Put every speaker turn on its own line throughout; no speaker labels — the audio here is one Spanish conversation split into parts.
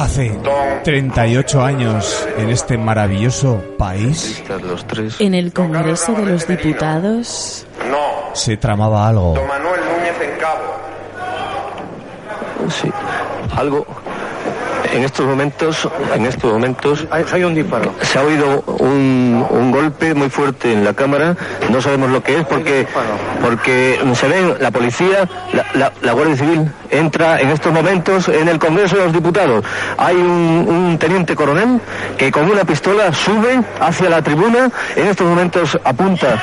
Hace 38 años en este maravilloso país
En el Congreso de los Diputados.
Se tramaba algo.
don Manuel Núñez en Cabo.
Sí, algo. En estos momentos, en estos momentos,
Hay un disparo.
se ha oído un, un golpe muy fuerte en la cámara. No sabemos lo que es porque, porque se ven la policía, la, la- la Guardia Civil entra en estos momentos en el Congreso de los Diputados. Hay un, un teniente coronel que con una pistola sube hacia la tribuna. En estos momentos apunta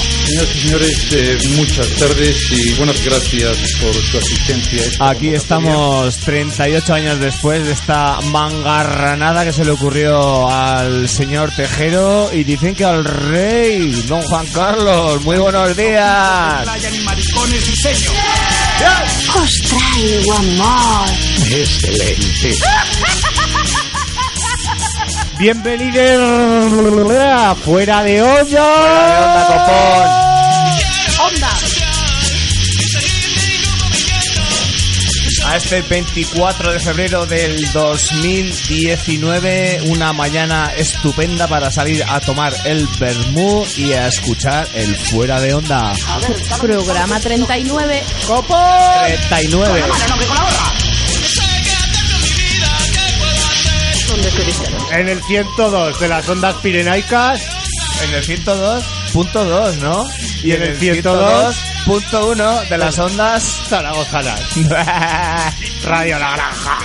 Señoras y señores, eh, muchas tardes y buenas gracias por su asistencia.
Aquí estamos 38 años después de esta mangarranada que se le ocurrió al señor Tejero y dicen que al rey, don Juan Carlos. Muy buenos días.
Os traigo amor.
Bienvenidos a fuera de olla. Fuera de onda, copón.
¡Onda!
A este 24 de febrero del 2019, una mañana estupenda para salir a tomar el vermú y a escuchar el fuera de onda.
Programa 39.
39.
En el 102 de las ondas pirenaicas.
En el 102.2, ¿no?
Y en el 102
102.1 de las ondas
Zaragozanas. Radio La Granja.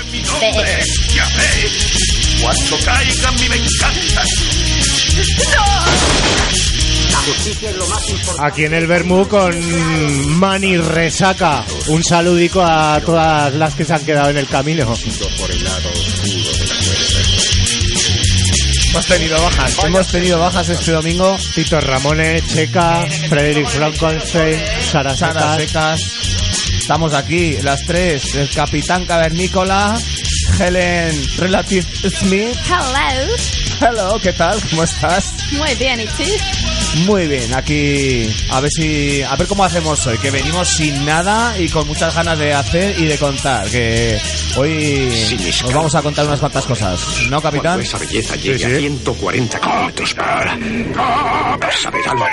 Cuando caigan mi venganza.
Aquí en el Bermú con Mani Resaca. Un saludico a todas las que se han quedado en el camino.
Hemos tenido bajas. Hemos tenido bajas este domingo.
Tito Ramones, Checa, Frederick Frankenstein, Sara
Sara
Secas.
Secas. Estamos aquí, las tres. El Capitán Cavernícola, Helen Relative Smith.
Hello.
Hello, ¿qué tal? ¿Cómo estás?
Muy bien, ¿y tú?
Muy bien, aquí a ver si a ver cómo hacemos hoy, que venimos sin nada y con muchas ganas de hacer y de contar, que hoy os vamos a contar unas cuantas cosas, ¿no, capitán?
Cuando esa belleza llegue a 140 kilómetros por hora. Saberá lo que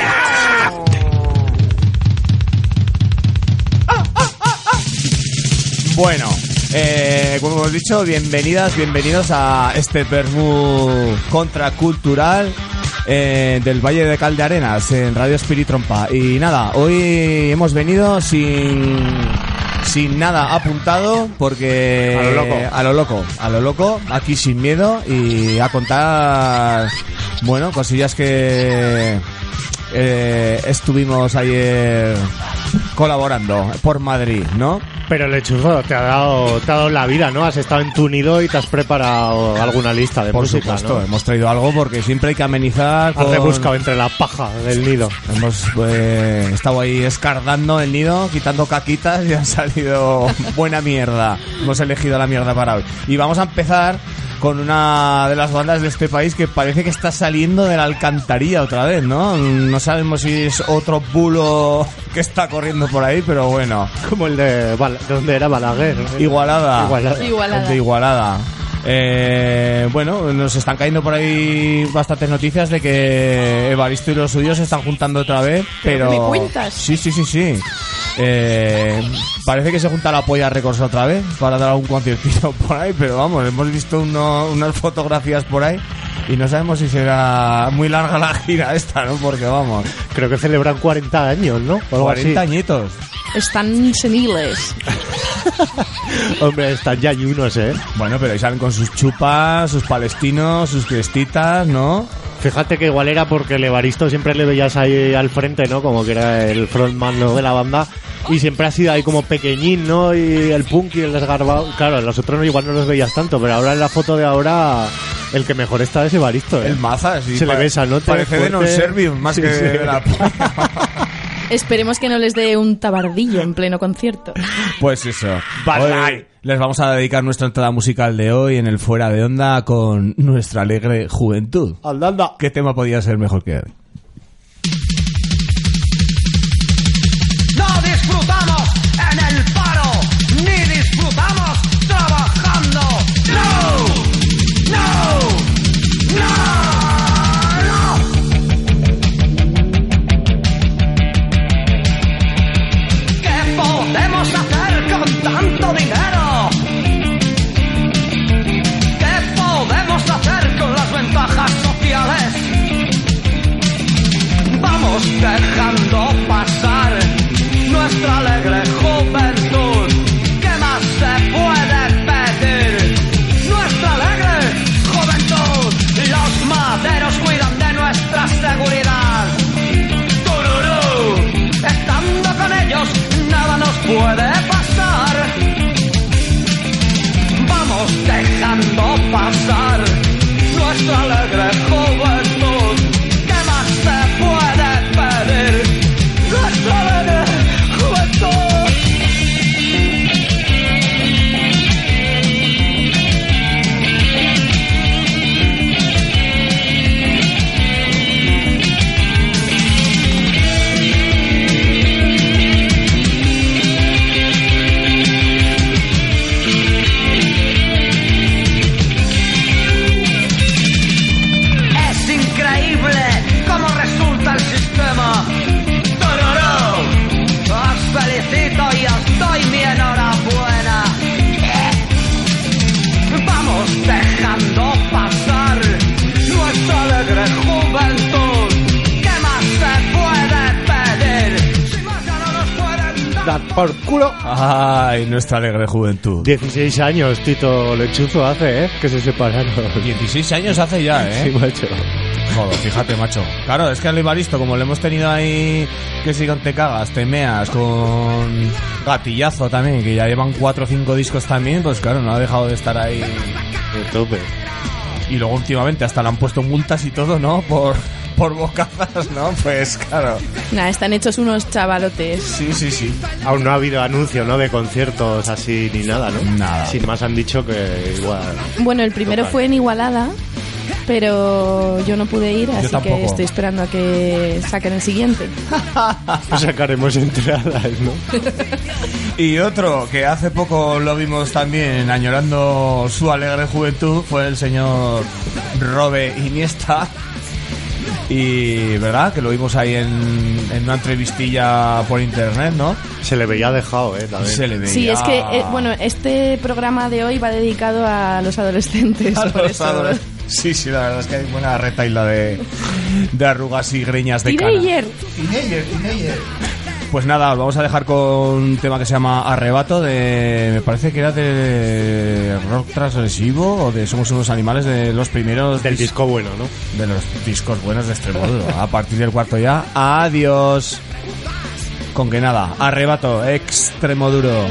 Bueno, eh, como hemos dicho, bienvenidas, bienvenidos a este Bermú contracultural eh, del Valle de Caldearenas en Radio Spirit Trompa. Y nada, hoy hemos venido sin sin nada apuntado porque
A lo loco.
a lo loco, a lo loco, aquí sin miedo y a contar bueno, cosillas que eh, estuvimos ayer colaborando por Madrid, ¿no?
Pero Lechuzo, te ha dado, te ha dado la vida, ¿no? Has estado en tu nido y te has preparado alguna lista de
Por
música,
supuesto,
¿no?
hemos traído algo porque siempre hay que amenizar.
Has
con-
rebuscado entre la paja del nido.
Hemos eh, estado ahí escardando el nido, quitando caquitas y ha salido buena mierda. Hemos elegido la mierda para hoy. Y vamos a empezar con una de las bandas de este país que parece que está saliendo de la alcantarilla otra vez, ¿no? No sabemos si es otro bulo que está corriendo por ahí, pero bueno.
Como el de, Bal- ¿de dónde era Balaguer.
Igualada.
Igualada.
Igualada.
De Igualada. Eh, bueno, nos están cayendo por ahí bastantes noticias de que Evaristo y los suyos se están juntando otra vez, pero...
¿Me cuentas?
Sí, sí, sí, sí. Eh, parece que se junta la polla Records otra vez para dar algún conciertito por ahí, pero vamos, hemos visto uno- unas fotografías por ahí y no sabemos si será muy larga la gira esta, ¿no? Porque vamos,
Creo que celebran 40 años, ¿no? O algo
40
así.
añitos.
Están seniles.
Hombre, están ya unos, ¿eh?
Bueno, pero ahí salen con sus chupas, sus palestinos, sus crestitas, ¿no?
Fíjate que igual era porque el Evaristo siempre le veías ahí al frente, ¿no? Como que era el frontman ¿no? de la banda. Y siempre ha sido ahí como pequeñín, ¿no? Y el punk y el desgarbado. Claro, los otros no, igual no los veías tanto, pero ahora en la foto de ahora, el que mejor está es Evaristo, ¿eh?
El maza, sí.
Se le besa, ¿no?
Parece de non-servium más
Sí,
que
sí.
de la
Esperemos que no les dé un tabardillo en pleno concierto.
Pues eso. Hoy les vamos a dedicar nuestra entrada musical de hoy en el Fuera de Onda con nuestra alegre juventud.
Anda, anda.
¿Qué tema podía ser mejor que hoy?
Por culo.
Ay, nuestra alegre juventud.
16 años, Tito Lechuzo hace, ¿eh? Que se separaron.
16 años hace ya,
Sí,
¿eh?
macho.
Joder, fíjate, macho. Claro, es que al Evaristo, como le hemos tenido ahí que si con te cagas, te meas, con gatillazo también, que ya llevan 4 o 5 discos también, pues claro, no ha dejado de estar ahí.
De tope.
Y luego últimamente hasta le han puesto multas y todo, ¿no? Por, por bocazas, ¿no? Pues claro.
Nada, están hechos unos chavalotes.
Sí, sí, sí.
Aún no ha habido anuncio, ¿no? De conciertos así ni nada, ¿no?
Nada.
Sin más han dicho que igual.
Bueno, el primero
Total.
fue en Igualada, pero yo no pude ir, así
tampoco.
que estoy esperando a que saquen el siguiente.
Pues sacaremos entradas, ¿no?
Y otro que hace poco lo vimos también añorando su alegre juventud fue el señor Robe Iniesta. Y verdad que lo vimos ahí en, en una entrevistilla por internet, ¿no?
Se le veía dejado, ¿eh? También.
Se le veía
Sí, es que, eh, bueno, este programa de hoy va dedicado a los adolescentes.
a
por
los
eso.
adoles- Sí, sí, la verdad es que hay buena retaila de, de arrugas y greñas de cana.
Teenager.
Pues nada, os vamos a dejar con un tema que se llama Arrebato de... Me parece que era de rock transgresivo o de Somos unos animales de los primeros...
Del
dis-
disco bueno, ¿no?
De los discos buenos de Extremoduro. A partir del cuarto ya, adiós. Con que nada, Arrebato, Extremoduro.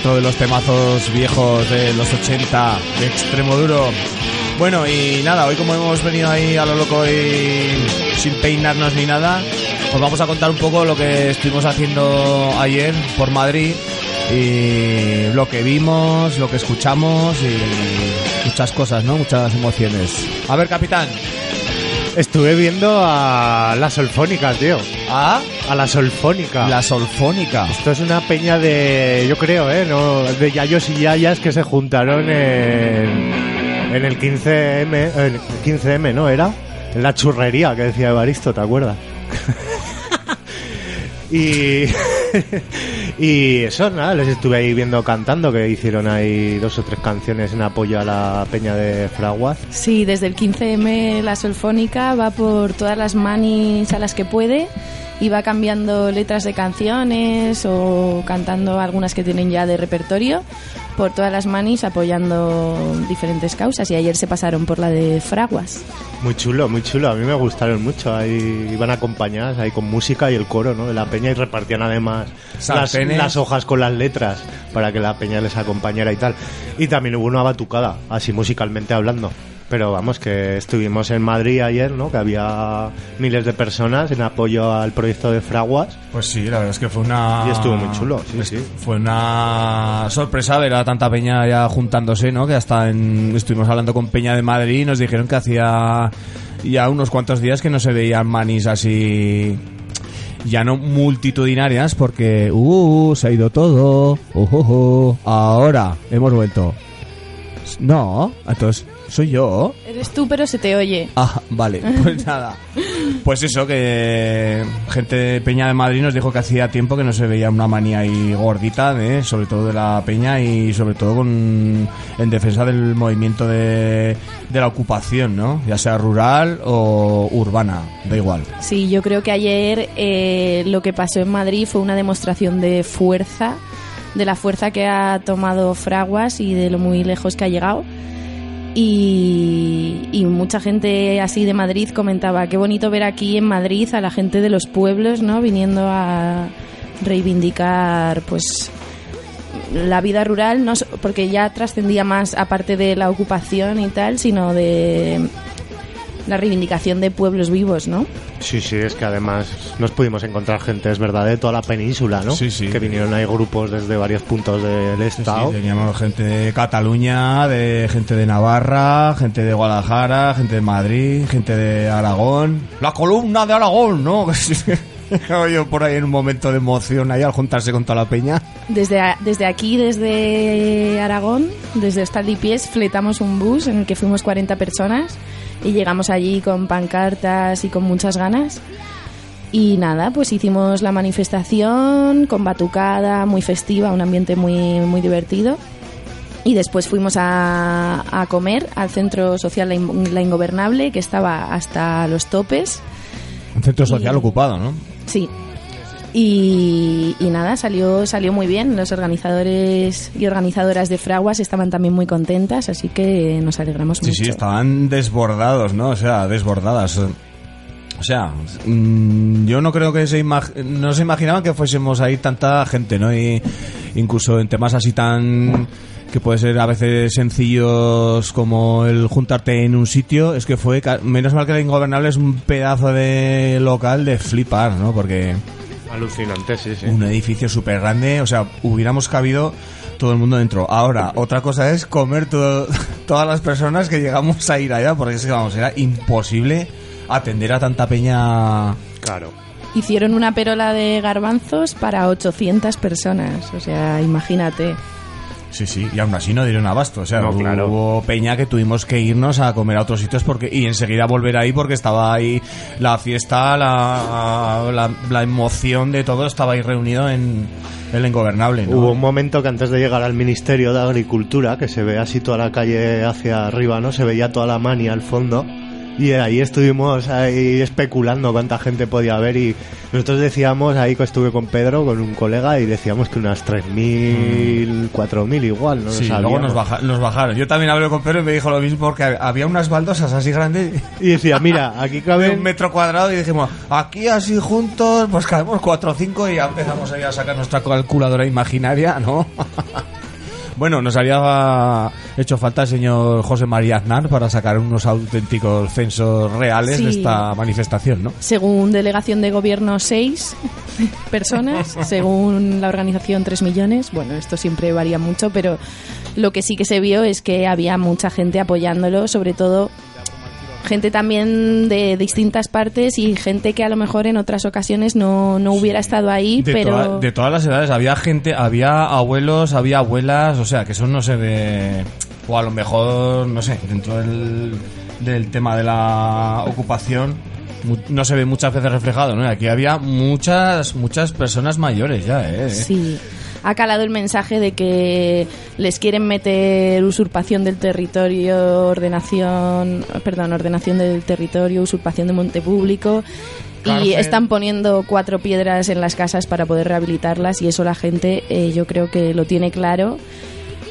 Otro de los temazos viejos de los 80 de extremo duro. Bueno, y nada, hoy como hemos venido ahí a lo loco y sin peinarnos ni nada, os vamos a contar un poco lo que estuvimos haciendo ayer por Madrid y lo que vimos, lo que escuchamos y muchas cosas, ¿no? Muchas emociones. A ver, capitán.
Estuve viendo a la Solfónica, tío.
¿A?
A la Solfónica.
La Solfónica.
Esto es una peña de, yo creo, ¿eh? No, de yayos y yayas que se juntaron en, en el 15M, el 15M, ¿no? Era en la churrería que decía Evaristo, ¿te acuerdas? y y eso, nada, les estuve ahí viendo cantando, que hicieron ahí dos o tres canciones en apoyo a la peña de Fraguas.
Sí, desde el 15M la Solfónica va por todas las manis a las que puede y va cambiando letras de canciones o cantando algunas que tienen ya de repertorio por todas las manis apoyando diferentes causas y ayer se pasaron por la de Fraguas.
Muy chulo, muy chulo. A mí me gustaron mucho. Ahí iban acompañadas ahí con música y el coro, ¿no? De la peña y repartían además las, las hojas con las letras para que la peña les acompañara y tal. Y también hubo una batucada, así musicalmente hablando. Pero vamos, que estuvimos en Madrid ayer, ¿no? Que había miles de personas en apoyo al proyecto de Fraguas.
Pues sí, la verdad es que fue una...
Y estuvo muy chulo, sí, sí.
Fue una sorpresa ver a tanta peña ya juntándose, ¿no? Que hasta en- estuvimos hablando con Peña de Madrid y nos dijeron que hacía ya unos cuantos días que no se veían manis así ya no multitudinarias porque uh, se ha ido todo. Uh, uh, uh. Ahora hemos vuelto. No, entonces soy yo.
Eres tú, pero se te oye.
Ah, vale, pues nada. Pues eso, que gente de Peña de Madrid nos dijo que hacía tiempo que no se veía una manía ahí gordita, de, sobre todo de la Peña y sobre todo con, en defensa del movimiento de, de la ocupación, ¿no? Ya sea rural o urbana, da igual.
Sí, yo creo que ayer eh, lo que pasó en Madrid fue una demostración de fuerza, de la fuerza que ha tomado Fraguas y de lo muy lejos que ha llegado. Y, mucha gente así de Madrid comentaba, qué bonito ver aquí en Madrid a la gente de los pueblos, ¿no? Viniendo a reivindicar, pues, la vida rural, no, porque ya trascendía más, aparte de la ocupación y tal, sino de la reivindicación de pueblos vivos, ¿no?
Sí, sí, es que además nos pudimos encontrar gente, es verdad, de toda la península, ¿no?
Sí, sí.
Que vinieron ahí grupos desde varios puntos del
Sí,
estado.
teníamos gente de Cataluña, de gente de Navarra, gente de Guadalajara, gente de Madrid, gente de Aragón. La columna de Aragón, ¿no? Yo por ahí en un momento de emoción ahí al juntarse con toda la peña.
Desde, a- desde aquí, desde Aragón, desde Pies, fletamos un bus en el que fuimos 40 personas y llegamos allí con pancartas y con muchas ganas. Y nada, pues hicimos la manifestación con batucada, muy festiva, un ambiente muy, muy divertido. Y después fuimos a, a comer al centro social La, In- La Ingobernable, que estaba hasta los topes.
Un centro social ocupado, ¿no?
Sí. Y, y nada, salió, salió muy bien. Los organizadores y organizadoras de Fraguas estaban también muy contentas, así que nos alegramos
Sí,
mucho.
sí, estaban desbordados, ¿no? O sea, desbordadas. O sea, mm, yo no creo que se imag- no se imaginaban que fuésemos ahí tanta gente, ¿no? Y incluso en temas así tan que puede ser a veces sencillos como el juntarte en un sitio, es que fue menos mal que la ingobernable es un pedazo de local de flipar, ¿no? Porque
Alucinante, sí, sí.
un edificio súper grande, o sea, hubiéramos cabido todo el mundo dentro. Ahora, otra cosa es comer todo- todas las personas que llegamos a ir allá, porque es que, vamos, era imposible atender a tanta peña.
Claro.
Hicieron una perola de garbanzos para 800 personas, o sea, imagínate.
Sí, sí, y aún así no dieron abasto. O sea,
No,
hubo
claro.
peña que tuvimos que irnos a comer a otros sitios porque y enseguida volver ahí porque estaba ahí la fiesta, la, la, la emoción de todo estaba ahí reunido en el ingobernable. ¿no?
Hubo un momento que antes de llegar al Ministerio de Agricultura, que se ve así toda la calle hacia arriba, ¿no? Se veía toda la mania al fondo. Y ahí estuvimos ahí especulando cuánta gente podía haber y nosotros decíamos, ahí que estuve con Pedro, con un colega, y decíamos que unas 3.000, 4.000 igual, ¿no?
Sí,
Lo
luego nos, baja- nos bajaron. Yo también hablé con Pedro y me dijo lo mismo porque había unas baldosas así grandes
Y decía, mira, aquí
de un metro cuadrado y dijimos, aquí así juntos, pues caemos cuatro o cinco y ya empezamos ahí a sacar nuestra calculadora imaginaria, ¿no? bueno, nos había hecho falta el señor José María Aznar para sacar unos auténticos censos reales de esta manifestación, ¿no?
Según delegación de gobierno, 6 personas. Según la organización, 3 millones. Bueno, esto siempre varía mucho, pero lo que sí que se vio es que había mucha gente apoyándolo, sobre todo gente también de distintas partes y gente que a lo mejor en otras ocasiones no, no hubiera estado ahí,
De,
pero...
toda- de todas las edades, había gente, había abuelos, había abuelas, o sea, que eso no se ve, o a lo mejor, no sé, dentro del, del tema de la ocupación, no se ve muchas veces reflejado, ¿no? Aquí había muchas, muchas personas mayores ya, ¿eh?
Sí, ha calado el mensaje de que les quieren meter usurpación del territorio, ordenación, perdón, ordenación del territorio, usurpación de monte público. Y están poniendo cuatro piedras en las casas para poder rehabilitarlas y eso la gente eh, yo creo que lo tiene claro.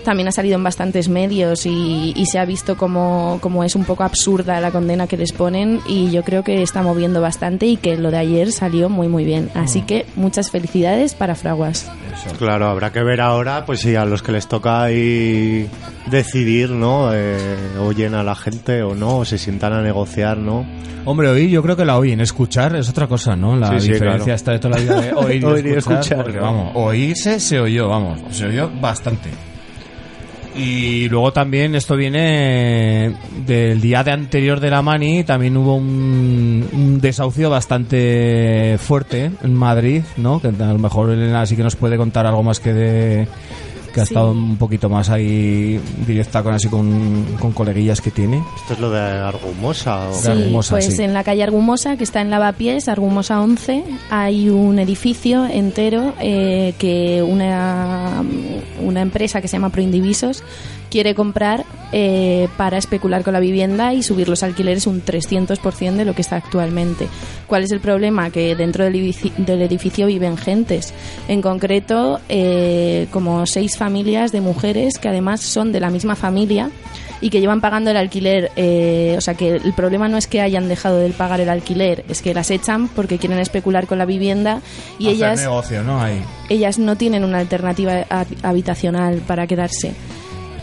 También ha salido en bastantes medios y, y se ha visto como, como es un poco absurda la condena que les ponen y yo creo que está moviendo bastante y que lo de ayer salió muy muy bien. Así que muchas felicidades para Fraguas.
Claro, habrá que ver ahora, pues si a los que les toca ahí decidir, ¿no? Eh, oyen a la gente o no, o se sientan a negociar, ¿no?
Hombre, oír, yo creo que la oyen, escuchar es otra cosa, ¿no? La
Sí, sí,
diferencia
claro.
está de toda la vida de oír y
Oír y
escuchar,
escuchar,
porque, vamos, oírse se oyó, vamos, se oyó bastante. Y luego también esto viene del día de anterior de la Mani, también hubo un, un desahucio bastante fuerte en Madrid, ¿no? Que a lo mejor Elena sí que nos puede contar algo más que de que ha
Sí.
estado un poquito más ahí directa con así con, con coleguillas que tiene.
Esto es lo de Argumosa. O...
Sí. Argumosa,
pues
sí.
en la calle Argumosa, que está en Lavapiés, Argumosa 11, hay un edificio entero eh, que una, una empresa que se llama Proindivisos quiere comprar eh, para especular con la vivienda y subir los alquileres un 300% de lo que está actualmente. ¿Cuál es el problema? Que dentro del edificio, del edificio viven gentes. En concreto, eh, como seis familias de mujeres que además son de la misma familia y que llevan pagando el alquiler. eh, o sea que el problema no es que hayan dejado de pagar el alquiler, es que las echan porque quieren especular con la vivienda y
Hacer
ellas,
negocio, ¿no? Ahí.
ellas no tienen una alternativa hab- habitacional para quedarse.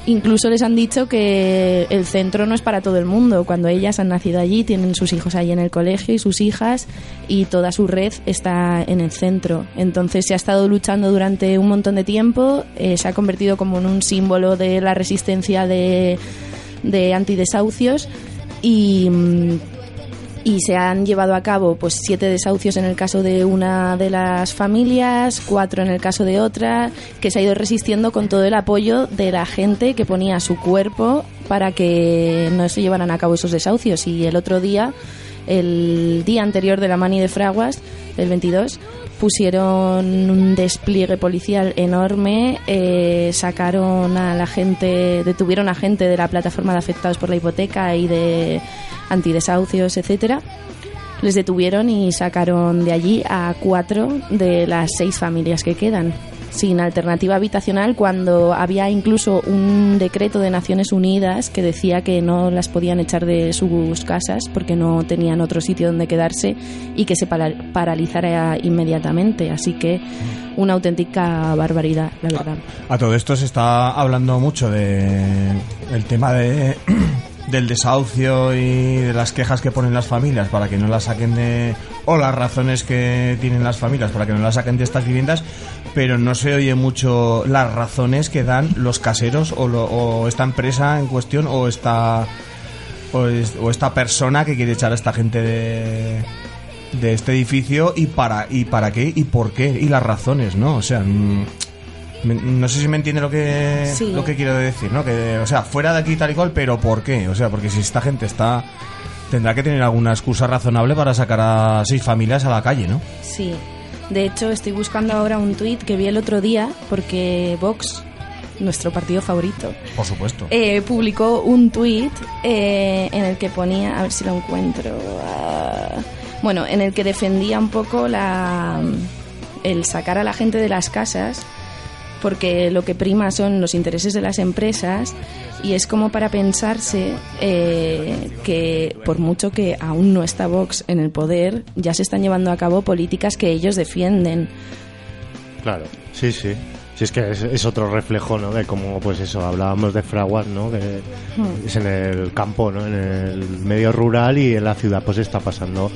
Incluso les han dicho que el centro no es para todo el mundo. Cuando ellas han nacido allí, tienen sus hijos allí en el colegio y sus hijas y toda su red está en el centro. Entonces se ha estado luchando durante un montón de tiempo, eh, se ha convertido como en un símbolo de la resistencia de, de antidesahucios y, mm, y se han llevado a cabo pues siete desahucios en el caso de una de las familias, cuatro en el caso de otra, que se ha ido resistiendo con todo el apoyo de la gente que ponía su cuerpo para que no se llevaran a cabo esos desahucios. Y el otro día el día anterior de la mani de Fraguas, el 22, pusieron un despliegue policial enorme, eh, sacaron a la gente, detuvieron a gente de la plataforma de afectados por la hipoteca y de antidesahucios, etcétera. Les detuvieron y sacaron de allí a cuatro de las seis familias que quedan sin alternativa habitacional cuando había incluso un decreto de Naciones Unidas que decía que no las podían echar de sus casas porque no tenían otro sitio donde quedarse y que se para- paralizara inmediatamente. Así que una auténtica barbaridad, la verdad.
A todo esto se está hablando mucho de el tema de del desahucio y de las quejas que ponen las familias para que no las saquen de o las razones que tienen las familias para que no las saquen de estas viviendas, pero no se oye mucho las razones que dan los caseros o, lo- o esta empresa en cuestión o esta o, o esta persona que quiere echar a esta gente de de este edificio y para y para qué y por qué y las razones, ¿no? O sea, mm, no sé si me entiende lo que
Sí.
lo que quiero decir, ¿no? Que o sea, fuera de aquí tal y cual, pero ¿por qué? O sea, porque si esta gente está tendrá que tener alguna excusa razonable para sacar a seis familias a la calle, ¿no?
Sí. De hecho, estoy buscando ahora un tuit que vi el otro día porque Vox, nuestro partido favorito,
Por supuesto.
eh, publicó un tuit eh, en el que ponía, a ver si lo encuentro, ah, bueno, en el que defendía un poco la, el sacar a la gente de las casas porque lo que prima son los intereses de las empresas y es como para pensarse eh, que por mucho que aún no está Vox en el poder, ya se están llevando a cabo políticas que ellos defienden.
Claro, sí, sí. Sí, es que es, es otro reflejo, ¿no? De cómo, pues eso, hablábamos de fraguas, ¿no? Que
Hmm.
es en el campo, ¿no? En el medio rural y en la ciudad, pues está pasando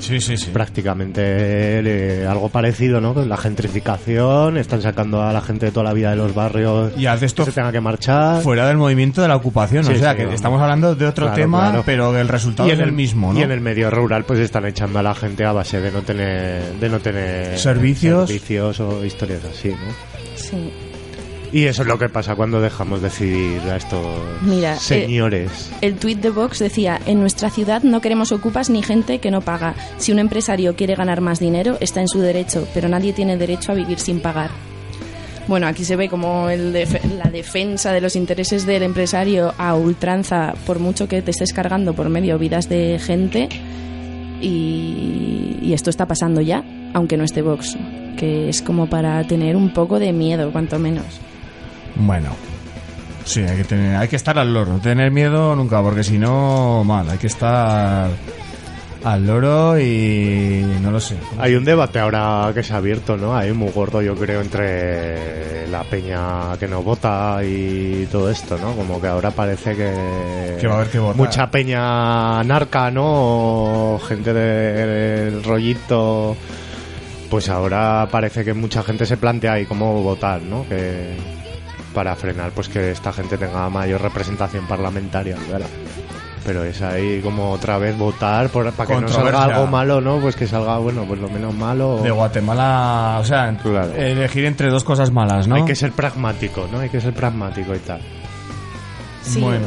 prácticamente eh, algo parecido, ¿no? Con la gentrificación, están sacando a la gente de toda la vida de los barrios
y hace esto
que se tenga que marchar.
Fuera del movimiento de la ocupación,
Sí,
o sea,
sí,
que estamos hablando de otro
Claro,
tema,
claro.
pero el resultado
Y
es
en
el mismo, ¿no?
Y en el medio rural pues están echando a la gente a base de no tener de no tener
Servicios.
servicios o historias así, ¿no?
Sí.
Y eso es lo que pasa cuando dejamos decidir a estos
Mira, eh,
señores.
El tuit de Vox decía, en nuestra ciudad no queremos ocupas ni gente que no paga. Si un empresario quiere ganar más dinero, está en su derecho, pero nadie tiene derecho a vivir sin pagar. Bueno, aquí se ve como el def- la defensa de los intereses del empresario a ultranza, por mucho que te estés cargando por medio vidas de gente. Y, y esto está pasando ya, aunque no esté Vox, que es como para tener un poco de miedo, cuanto menos.
Bueno. Sí, hay que tener, hay que estar al loro, tener miedo nunca, porque si no, mal, hay que estar al loro y no lo sé.
Hay un debate ahora que se ha abierto, ¿no? Hay muy gordo, yo creo, entre la peña que no vota y todo esto, ¿no? Como que ahora parece que...
Que va a haber que votar.
Mucha peña narca, ¿no? O gente de- del rollito... Pues ahora parece que mucha gente se plantea ahí cómo votar, ¿no? Que para frenar pues que esta gente tenga mayor representación parlamentaria, ¿verdad? Pero es ahí como otra vez votar por, para que no salga algo malo, ¿no? Pues que salga, bueno, pues lo menos malo.
De Guatemala, o sea, elegir entre dos cosas malas, ¿no?
Hay que ser pragmático, ¿no? Hay que ser pragmático y tal.
Bueno.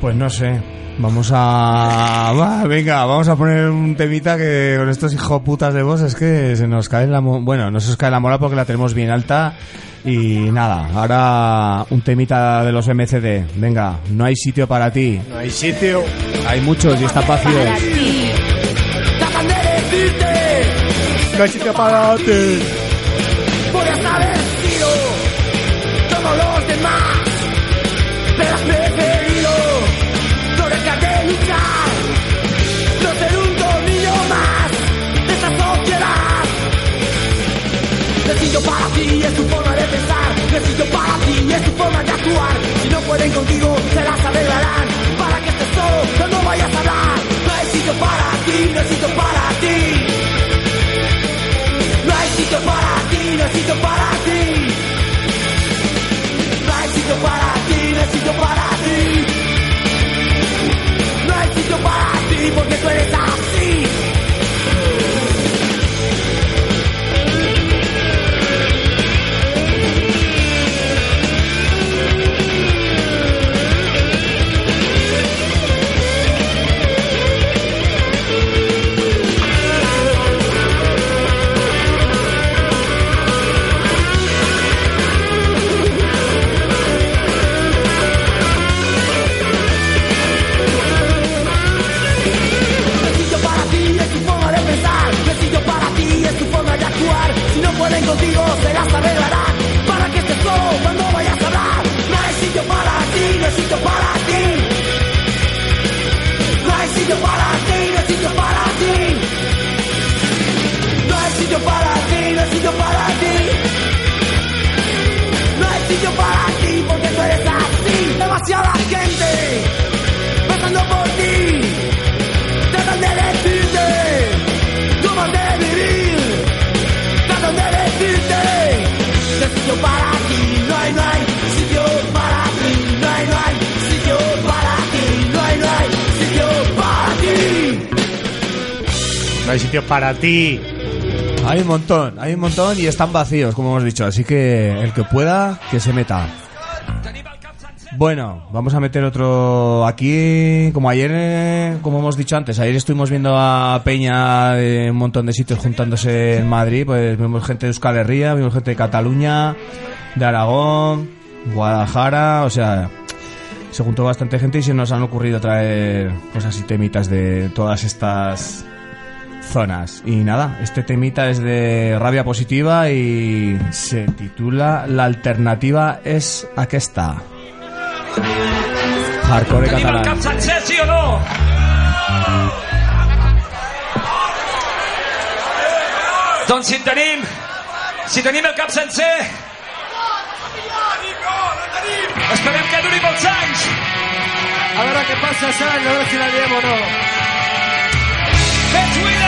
Pues no sé. Vamos a... Va, venga, vamos a poner un temita que con estos hijos putas de vos es que se nos cae la... mo- Bueno, no se nos cae la moral porque la tenemos bien alta. Y nada, ahora un temita de los MCD. Venga, no hay sitio para ti.
No hay sitio.
Hay muchos y está vacío.
No hay sitio para ti.
De actuar Si no pueden contigo se las arreglarán Para que estés solo no vayas a hablar No hay sitio para ti, no hay sitio para ti no hay sitio para ti, no hay sitio para ti. No hay sitio para ti, no hay sitio para ti. No hay sitio para ti porque tú eres así. Amigos se las arreglarán para que estés solo cuando vayas a hablar. No hay sitio para ti, no hay sitio para ti. No hay sitio para ti, para ti. Hay
un montón, hay un montón y están vacíos, como hemos dicho. Así que el que pueda, que se meta. Bueno, vamos a meter otro aquí. Como ayer, eh, como hemos dicho antes, ayer estuvimos viendo a Peña de un montón de sitios juntándose en Madrid. Pues vimos gente de Euskal Herria, vimos gente de Cataluña, de Aragón, Guadalajara. O sea, se juntó bastante gente y se nos han ocurrido traer cosas y temitas de todas estas zonas. Y nada, este temita es de rabia positiva y se titula La alternativa és aquesta. Hardcore
sencer, sí o no? Doncs si en tenim, si tenim el cap sencer, esperem que duri molts anys.
A veure què passa, Sang, a veure si la diem o no.
Let's!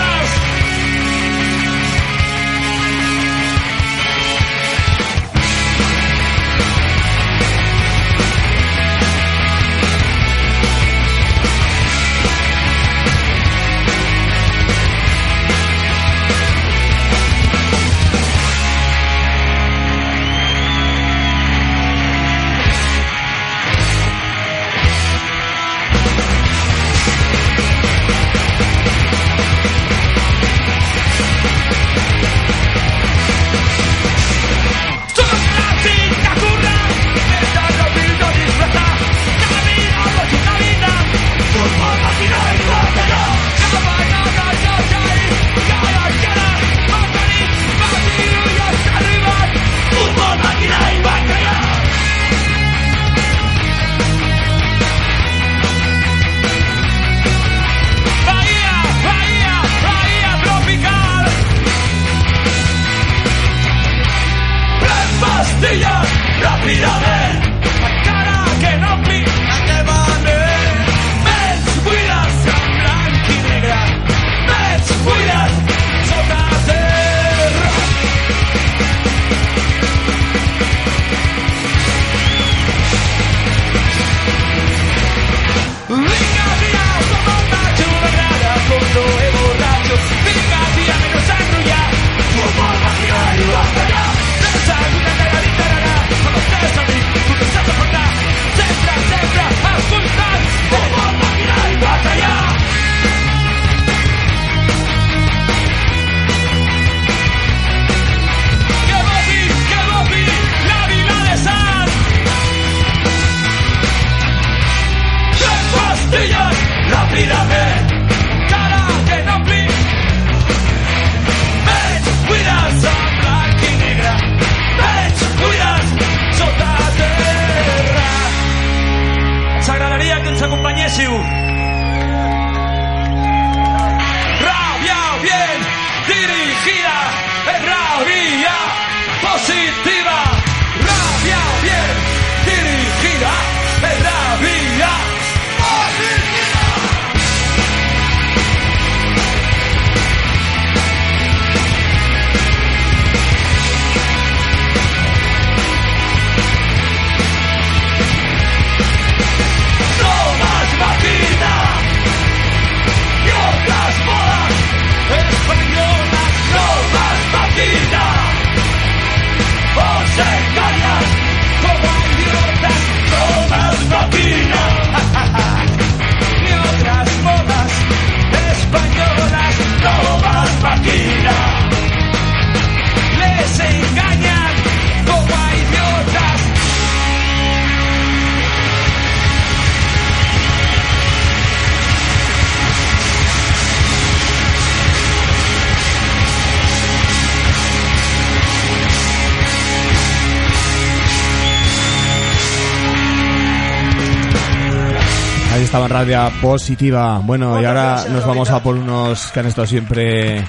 Radio Positiva. Bueno, y ahora nos vamos a por unos que han estado siempre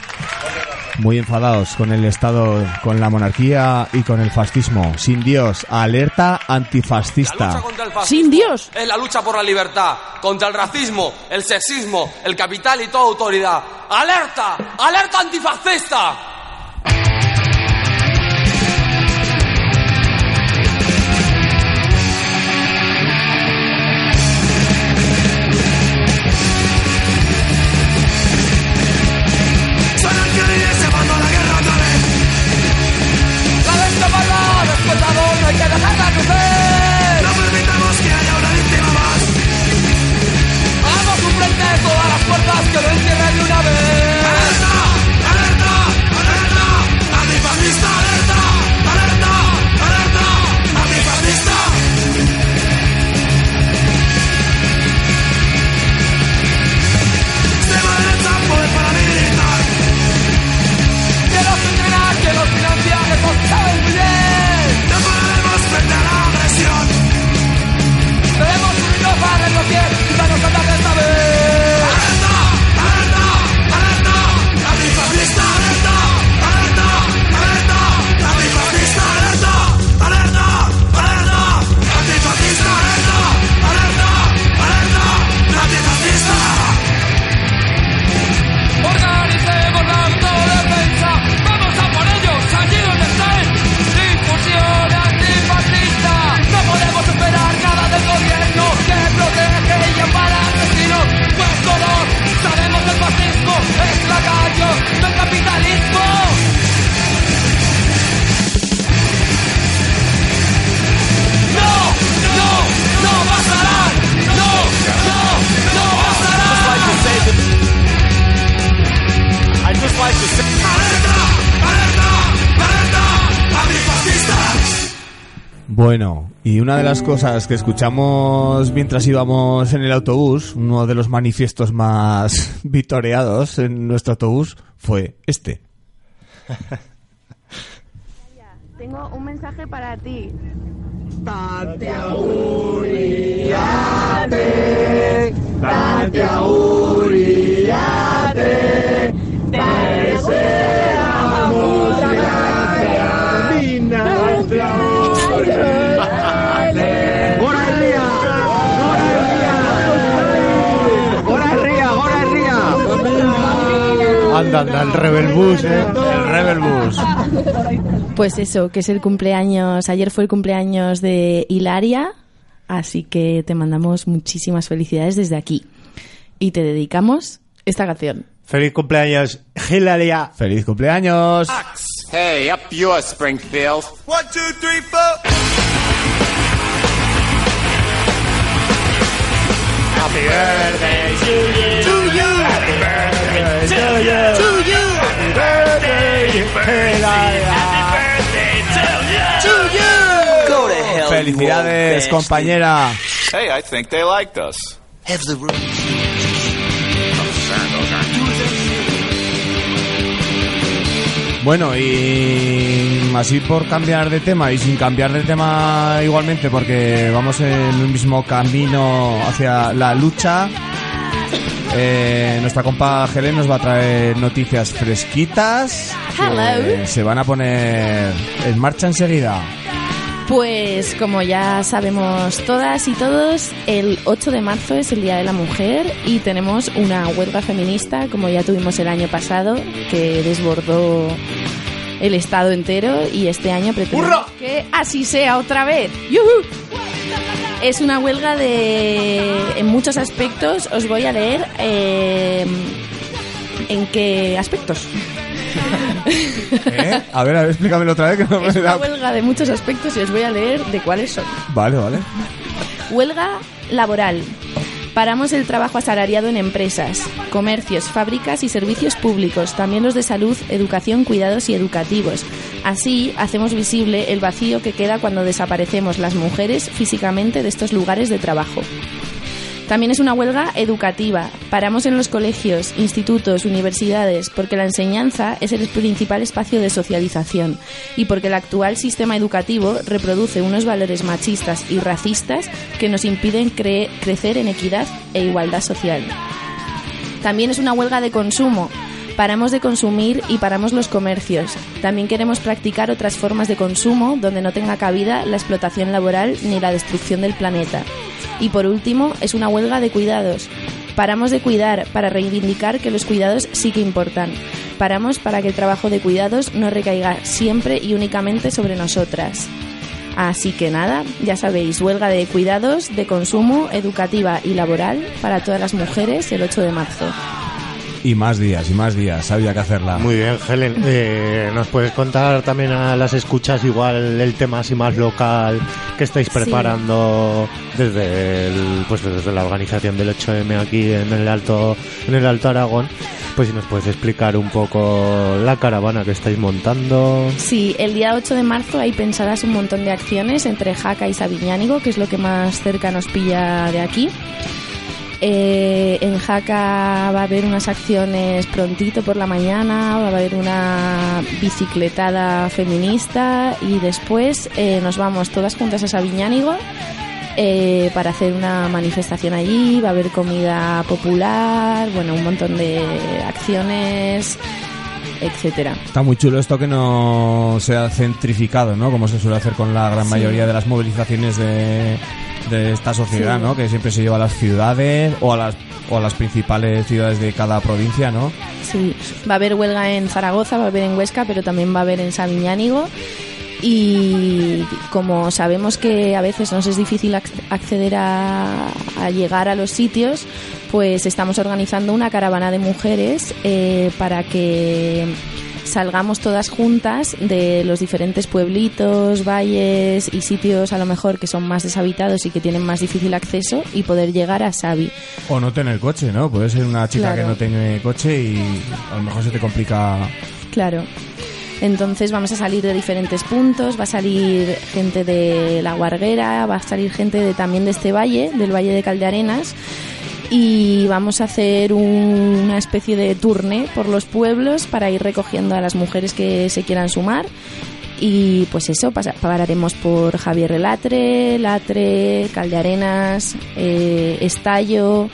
muy enfadados con el Estado, con la monarquía y con el fascismo. Sin Dios, alerta antifascista.
fascismo
Sin Dios.
Es la lucha por la libertad, contra el racismo, el sexismo, el capital y toda autoridad. ¡Alerta! ¡Alerta antifascista! No hay que dejarla crecer!
No permitamos que haya una víctima más.
¡Hagamos un frente de todas las fuerzas que lo encierren de una vez!
Las cosas que escuchamos mientras íbamos en el autobús, uno de los manifiestos más vitoreados en nuestro autobús, fue este.
Tengo un mensaje para ti.
Anda, anda, el Rebel Bus, ¿eh?
El Rebel Bus.
Pues eso, que es el cumpleaños, ayer fue el cumpleaños de Hilaria, así que te mandamos muchísimas felicidades desde aquí. Y te dedicamos esta canción.
Feliz cumpleaños, Hilaria.
¡Feliz cumpleaños!
Hey, up yours, Springfield.
One, two, three, four.
Happy birthday to you. To you. Happy birthday to you. To you. Happy birthday, Hilaria. Happy birthday to you. To you.
Go to hell.
¡Felicidades, compañera!
Hey, I think they liked us.
Have the room.
Bueno, y así por cambiar de tema y sin cambiar de tema igualmente, porque vamos en un mismo camino hacia la lucha. Eh, nuestra compa Helen nos va a traer noticias fresquitas que
Hello.
se van a poner en marcha enseguida.
Pues como ya sabemos todas y todos, el 8 de marzo es el Día de la Mujer y tenemos una huelga feminista, como ya tuvimos el año pasado, que desbordó el Estado entero y este año pretendemos que así sea otra vez. ¡Yujú! Es una huelga de... en muchos aspectos, os voy a leer eh, en qué aspectos.
¿Eh? A ver, a ver, explícamelo otra vez que no me
Es una
da...
huelga de muchos aspectos y os voy a leer de cuáles son.
Vale, vale.
Huelga laboral. Paramos el trabajo asalariado en empresas, comercios, fábricas y servicios públicos, también los de salud, educación, cuidados y educativos. Así hacemos visible el vacío que queda cuando desaparecemos las mujeres físicamente de estos lugares de trabajo. También es una huelga educativa. Paramos en los colegios, institutos, universidades, porque la enseñanza es el principal espacio de socialización y porque el actual sistema educativo reproduce unos valores machistas y racistas que nos impiden cre- crecer en equidad e igualdad social. También es una huelga de consumo. Paramos de consumir y paramos los comercios. También queremos practicar otras formas de consumo donde no tenga cabida la explotación laboral ni la destrucción del planeta. Y por último, es una huelga de cuidados. Paramos de cuidar para reivindicar que los cuidados sí que importan. Paramos para que el trabajo de cuidados no recaiga siempre y únicamente sobre nosotras. Así que nada, ya sabéis, huelga de cuidados, de consumo, educativa y laboral para todas las mujeres el 8 de marzo.
Y más días, y más días. Había que hacerla.
Muy bien, Helen. Eh, ¿Nos puedes contar también a las escuchas igual el tema así más local que estáis preparando desde el, pues desde la organización del 8M aquí en el Alto en el Alto Aragón? Pues si nos puedes explicar un poco la caravana que estáis montando.
Sí, el día 8 de marzo hay pensadas un montón de acciones entre Jaca y Sabiñánigo, que es lo que más cerca nos pilla de aquí. Eh, en Jaca va a haber unas acciones prontito por la mañana, va a haber una bicicletada feminista y después eh, nos vamos todas juntas a Sabiñánigo eh, para hacer una manifestación allí, va a haber comida popular, bueno, un montón de acciones, etcétera.
Está muy chulo esto que no sea centrificado, ¿no? Como se suele hacer con la gran
Sí.
mayoría de las movilizaciones de, de esta sociedad,
Sí.
¿no? Que siempre se lleva a las ciudades o a las, o a las principales ciudades de cada provincia, ¿no?
Sí, va a haber huelga en Zaragoza, va a haber en Huesca, pero también va a haber en Sabiñánigo. Y como sabemos que a veces nos es difícil ac- acceder a, a llegar a los sitios, pues estamos organizando una caravana de mujeres eh, para que salgamos todas juntas de los diferentes pueblitos, valles y sitios a lo mejor que son más deshabitados y que tienen más difícil acceso y poder llegar a Sabi.
O no tener coche, ¿no? Puede ser una chica
Claro.
que no tiene coche y a lo mejor se te complica.
Claro. Entonces vamos a salir de diferentes puntos, va a salir gente de La Guarguera, va a salir gente de, también de este valle, del Valle de Caldearenas, y vamos a hacer un- una especie de tourné por los pueblos para ir recogiendo a las mujeres que se quieran sumar. Y pues eso, pasa- pararemos por Javier Latre, Latre, Caldearenas, eh, Estallo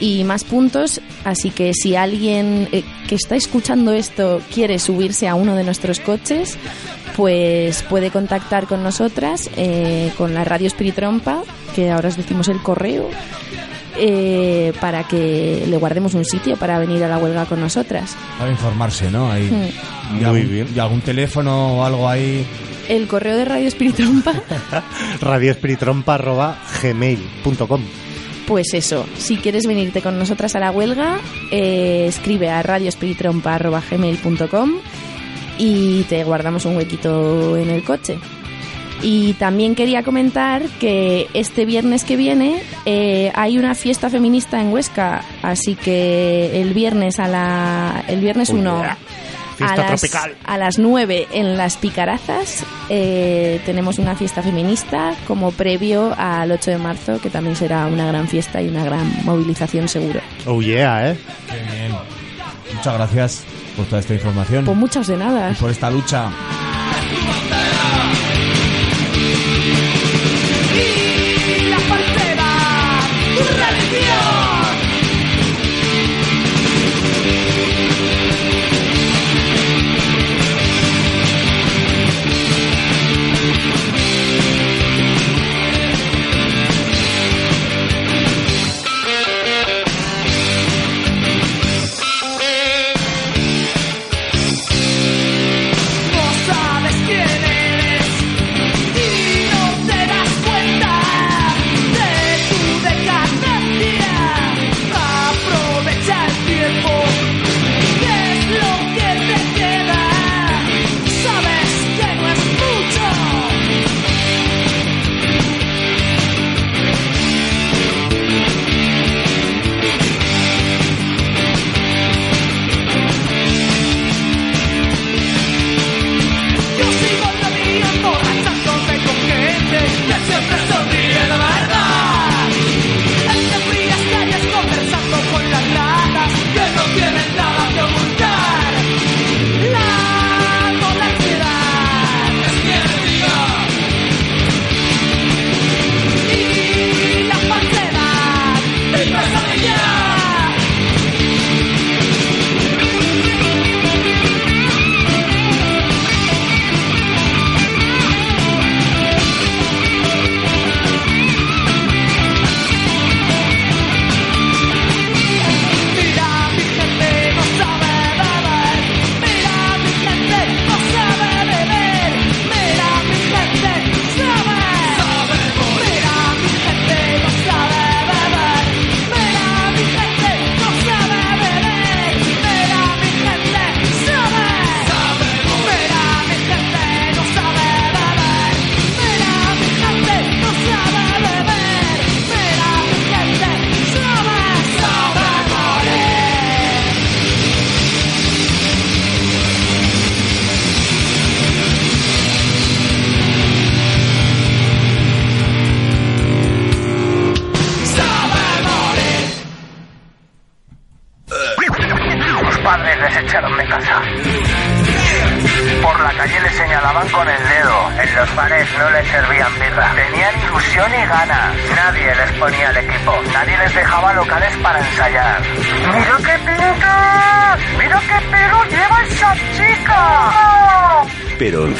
y más puntos. Así que si alguien eh, que está escuchando esto quiere subirse a uno de nuestros coches, pues puede contactar con nosotras, eh, con la radio Espiritrompa, que ahora os decimos el correo, eh, para que le guardemos un sitio para venir a la huelga con nosotras.
Para informarse, ¿no? Ahí.
Mm.
¿Y algún, ¿Y algún teléfono o algo ahí?
El correo de Radio Espiritrompa,
radioespiritrompa.gmail.com
pues eso, si quieres venirte con nosotras a la huelga, eh, escribe a radioespiritrompa.gmail.com y te guardamos un huequito en el coche. Y también quería comentar que este viernes que viene eh, hay una fiesta feminista en Huesca, así que el viernes a la el viernes
Oh,
1
yeah.
a
Fiesta
las,
tropical.
a las 9 en las Picarazas eh, tenemos una fiesta feminista como previo al 8 de marzo, que también será una gran fiesta y una gran movilización seguro.
Oh yeah, ¿eh?
Qué bien. Muchas gracias por toda esta información.
Pues muchas de nada.
y por esta lucha.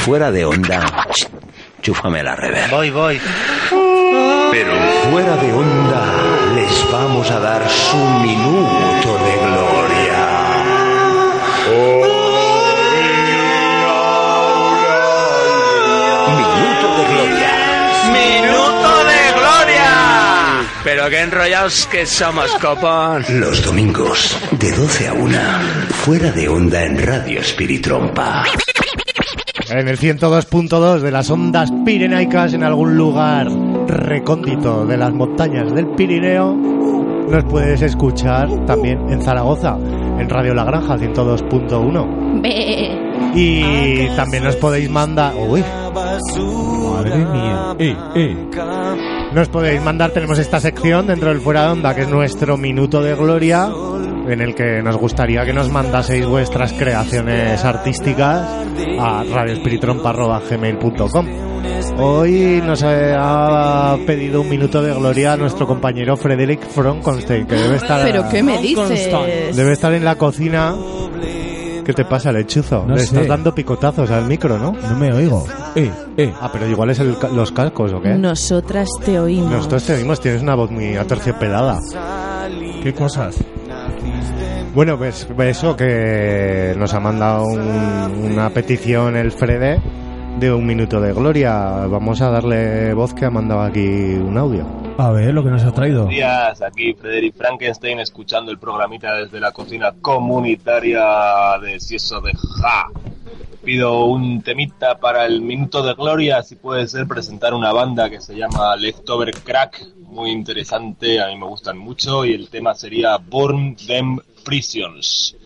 Fuera de onda. Chúfame la rever.
Voy, voy.
Pero fuera de onda les vamos a dar su minuto de gloria. Minuto de gloria.
¡Minuto de gloria! Pero qué enrollados que somos, copón.
Los domingos, de 12 a 1, fuera de onda en Radio Espiritrompa.
En el 102.2 de las ondas pirenaicas, en algún lugar recóndito de las montañas del Pirineo, nos puedes escuchar también en Zaragoza, en Radio La Granja 102.1.
Ve.
Y también nos podéis mandar... Uy,
Madre mía. Eh, eh.
Nos podéis mandar, tenemos esta sección dentro del Fuera de Onda, que es nuestro minuto de gloria, en el que nos gustaría que nos mandaseis vuestras creaciones artísticas a radioespiritrompa.gmail.com Hoy nos ha pedido un minuto de gloria a nuestro compañero Frederick Frankenstein, que debe estar...
¿Pero qué me dices?
Debe estar en la cocina. ¿Qué te pasa, lechuzo?
No
Le
sé.
estás dando picotazos al micro, ¿no?
No me oigo. Eh, eh.
Ah, pero igual es el los cascos, ¿o qué?
Nosotras te oímos.
Nosotros te oímos, tienes una voz muy aterciopelada.
¿Qué cosas?
Bueno, pues eso que nos ha mandado un- una petición el Frede de un minuto de gloria. Vamos a darle voz que ha mandado aquí un audio.
A ver lo que nos ha traído.
Buenos días, aquí Frederick Frankenstein escuchando el programita desde la cocina comunitaria de Cieso de Ja. Pido un temita para el minuto de gloria, si puede ser presentar una banda que se llama Leftover Crack, muy interesante, a mí me gustan mucho, y el tema sería Burn Them Prisons,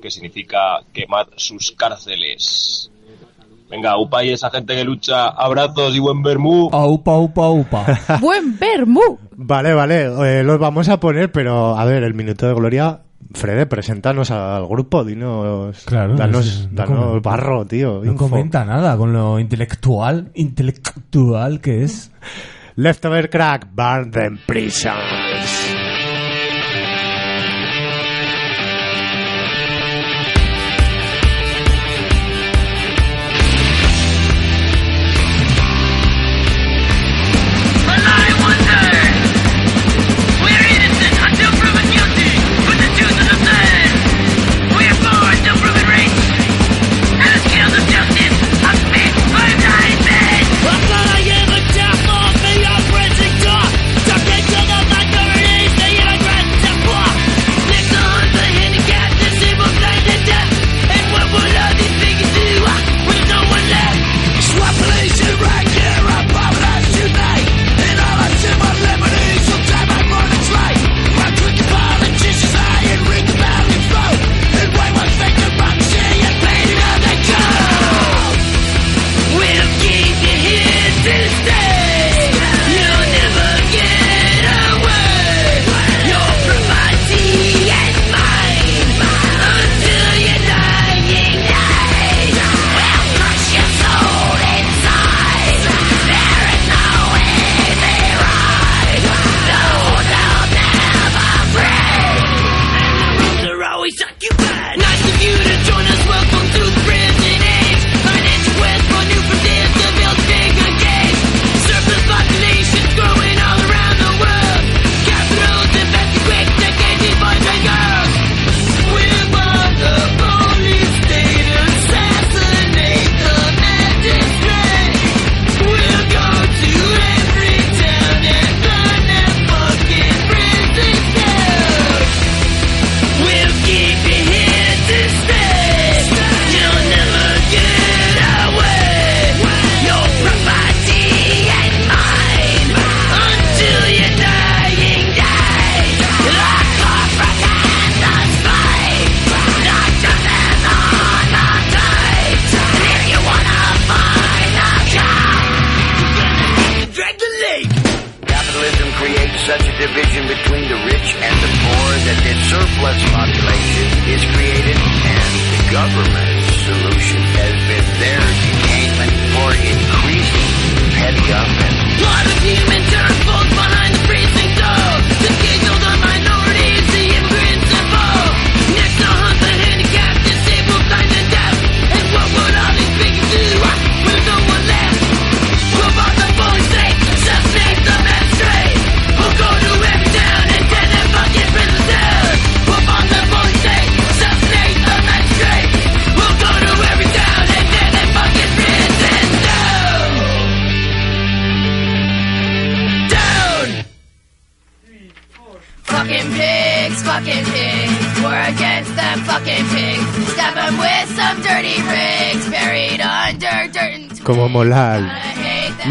que significa quemar sus cárceles. Venga, upa y esa gente que lucha, abrazos y buen vermú.
Aupa, aupa, aupa.
Buen vermú.
Vale, vale, eh, los vamos a poner, pero a ver, el minuto de gloria. Frede, preséntanos al grupo, dinos.
Claro,
danos,
es- no
danos
comenta.
barro, tío.
No
info.
comenta nada con lo intelectual, intelectual que es.
Leftover Crack, Burn Them Prisons.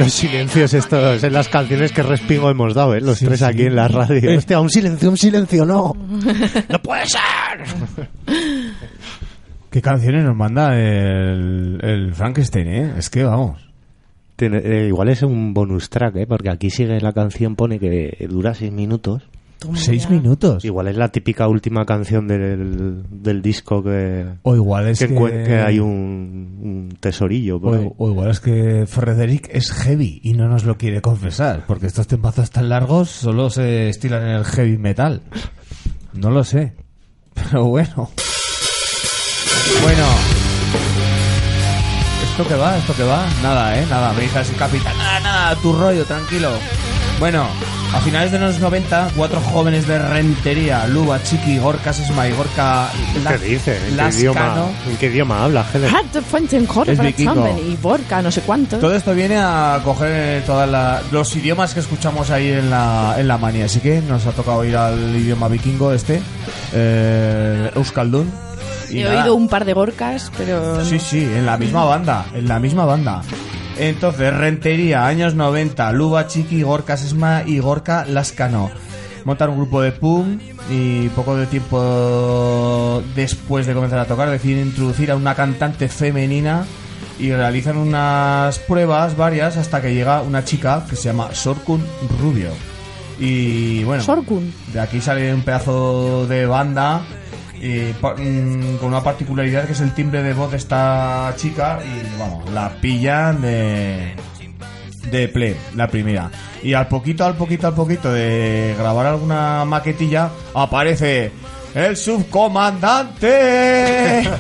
Los silencios estos en las canciones que respingo hemos dado, ¿eh? Los tres aquí en la radio.
Eh.
Hostia, un silencio, un silencio, no. ¡No puede ser!
¿Qué canciones nos manda el, el Frankenstein, eh? Es que vamos.
Tiene- eh, igual es un bonus track, ¿eh? Porque aquí sigue la canción, pone que dura seis minutos.
¿Seis minutos?
Igual es la típica última canción del, del disco que...
O igual es
que... hay un, un tesorillo. por ahí.
O, o igual es que Frederick es heavy y no nos lo quiere confesar, porque estos tempazos tan largos solo se estilan en el heavy metal. No lo sé. Pero bueno. Bueno. ¿Esto que va? ¿Esto que va? Nada, ¿eh? Nada, me dice así, capitán. Nada, nada, tu rollo, tranquilo. Bueno, a finales de los 90, cuatro jóvenes de Rentería, Luba, Chiqui, Gorka, Sesma y Gorka
¿Qué dice? ¿En qué, idioma, ¿En qué idioma habla,
y Borca, no sé cuánto.
Todo esto viene a coger todos los idiomas que escuchamos ahí en la, en la mania. Así que nos ha tocado ir al idioma vikingo este, eh, Euskaldun. Y
He
nada.
oído un par de Gorcas, pero...
Sí, sí, en la misma banda, en la misma banda. Entonces, Rentería, años 90, Luba, Chiqui, Gorka Sesma y Gorka Lascano. Montan un grupo de punk y poco de tiempo después de comenzar a tocar deciden introducir a una cantante femenina y realizan unas pruebas varias hasta que llega una chica que se llama Sorkun Rubio. Y bueno,
Sorkun.
de aquí sale un pedazo de banda y pa- mm, con una particularidad que es el timbre de voz de esta chica y vamos, la pillan de de play, la primera. Y al poquito, al poquito, al poquito de grabar alguna maquetilla aparece el subcomandante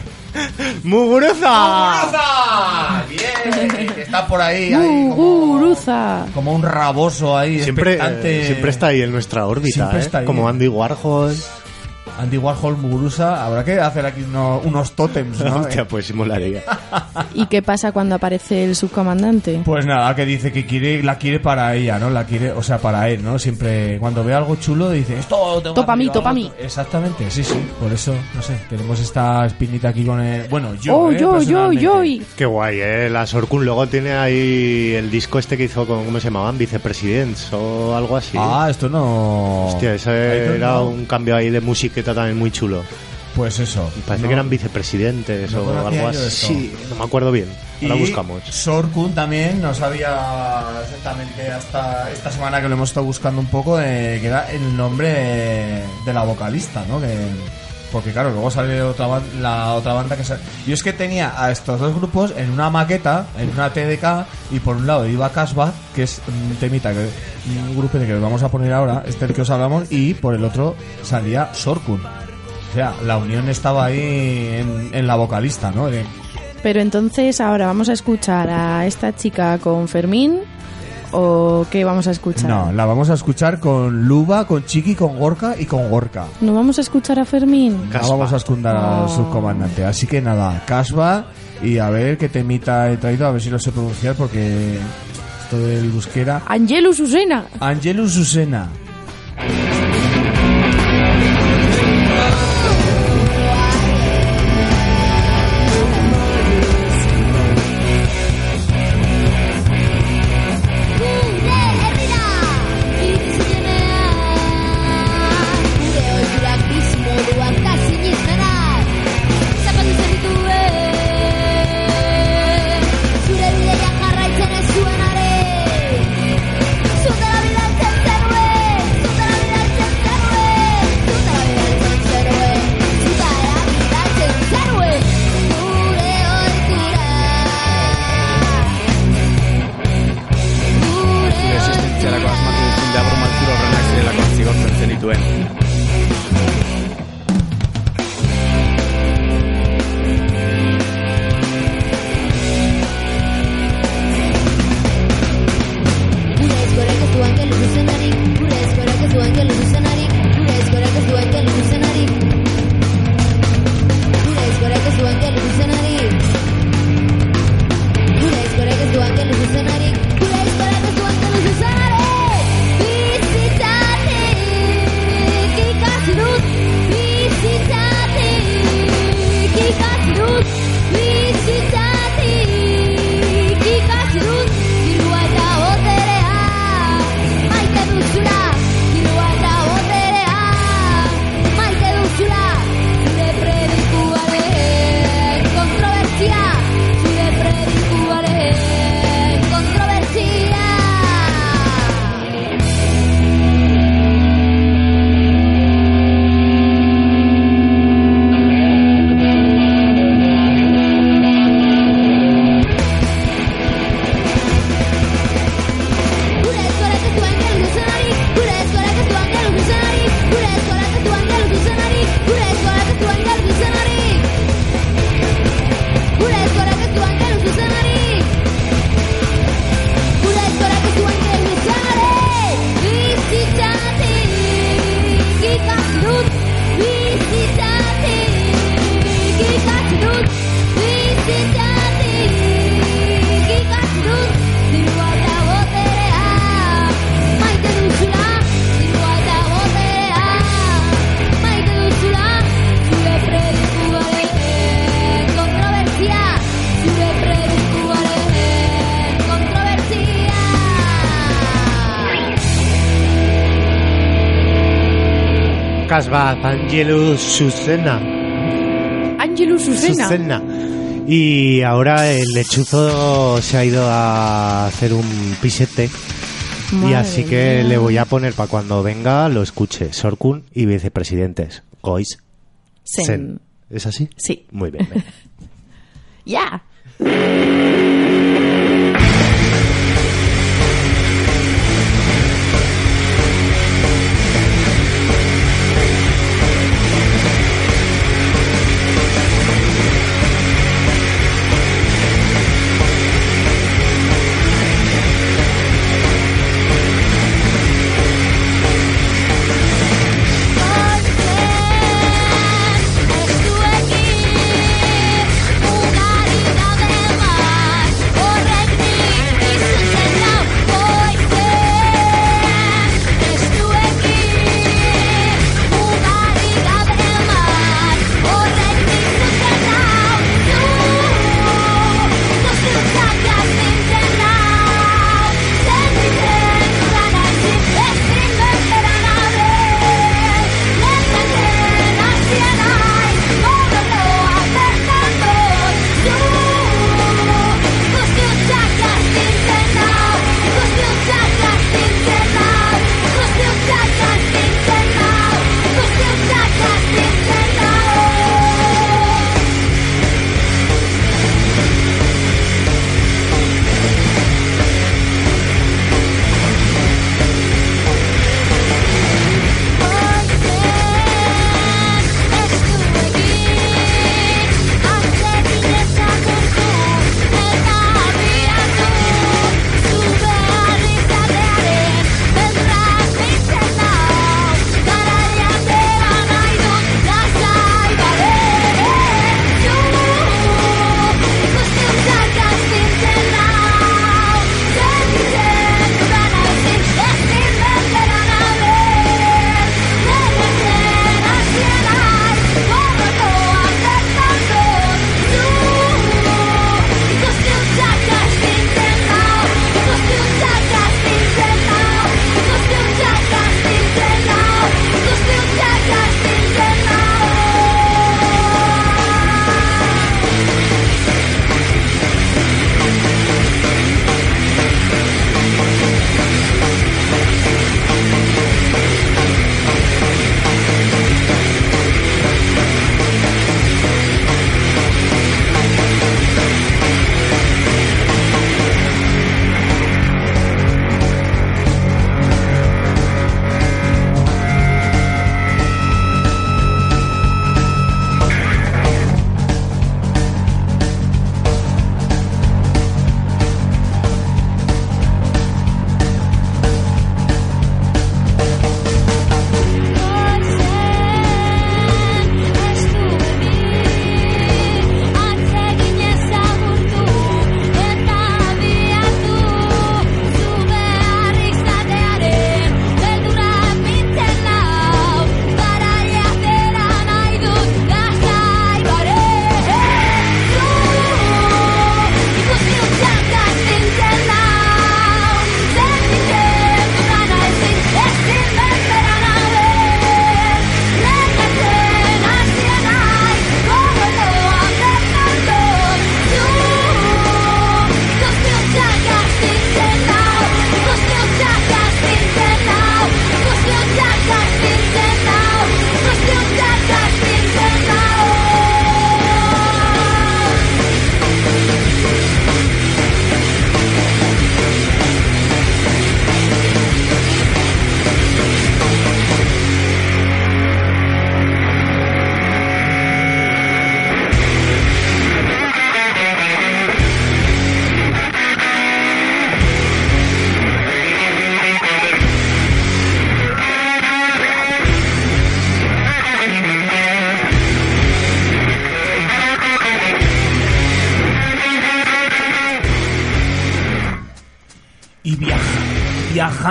¡Muguruza!
¡Muguruza! Bien, está por ahí, ahí como,
Muguruza.
como un raboso ahí,
Siempre,
expectante.
eh, siempre está ahí en nuestra órbita,
Siempre
¿eh?
está ahí.
Como Andy Warhol.
Andy Warhol, Muguruza, habrá que hacer aquí uno- unos tótems, ¿no?
Hostia, pues molaría.
¿Y qué pasa cuando aparece el subcomandante?
Pues nada, que dice que quiere, la quiere para ella, ¿no? La quiere, o sea, para él, ¿no? Siempre cuando ve algo chulo dice, esto
Topa a mí, topa a mí.
otro". Exactamente, sí, sí. Por eso, no sé, tenemos esta espinita aquí con el... Bueno, yo,
oh,
¿eh?
yo, yo, yo.
Qué guay, ¿eh? La Sorkun luego tiene ahí el disco este que hizo con, ¿cómo se llamaban? Vicepresidents o algo así.
Ah, esto no...
Hostia, ese era
no.
un cambio ahí de musiqueta también muy chulo.
Pues eso.
Parece
no.
que eran vicepresidentes
No
o algo así. no me acuerdo bien. Ahora
Y
buscamos.
Sorkun también no sabía exactamente hasta esta semana que lo hemos estado buscando un poco, eh, que era el nombre de, de la vocalista, ¿no? Que, porque claro, luego sale otra la otra banda que sale. Yo es que tenía a estos dos grupos en una maqueta, en una TDK, y por un lado iba Casbah, que es un temita, que, un grupo que vamos a poner ahora, este el que os hablamos, y por el otro salía Sorkun. O sea, la unión estaba ahí en, la vocalista, ¿no? De-
Pero entonces ahora vamos a escuchar a esta chica con Fermín o qué vamos a escuchar?
No, la vamos a escuchar con Luba, con Chiqui, con Gorka y con Gorka.
¿No vamos a escuchar a Fermín?
No vamos a esconder al
Oh.
subcomandante. Así que nada, Casba y a ver qué temita he traído, a ver si lo sé pronunciar porque esto del busquera.
Angelus Susena.
Angelus Susena.
Angelus Susena.
Angelus Susena.
Susena. Y ahora el lechuzo se ha ido a hacer un pisete. y así que
mía.
le voy a poner para cuando venga lo escuche. Sorkun y vicepresidentes. Gois.
Sen.
¿Es así?
Sí.
Muy bien.
Ya.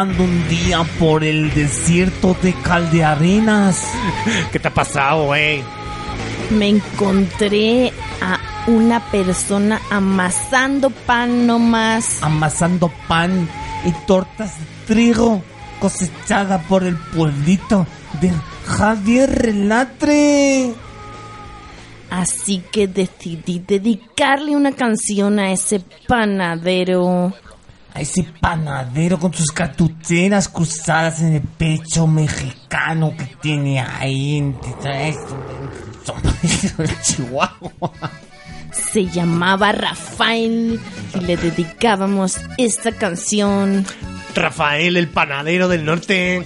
Viajando un día por el desierto de Caldearenas.
¿Qué te ha pasado, güey?
Me encontré a una persona amasando pan nomás.
Amasando pan y tortas de trigo cosechada por el pueblito de Javier Latre.
Así que decidí dedicarle una canción a ese panadero.
A ese panadero con sus cartucheras cruzadas en el pecho mexicano que tiene ahí Chihuahua.
Se llamaba Rafael y le dedicábamos esta canción.
Rafael, el panadero del norte.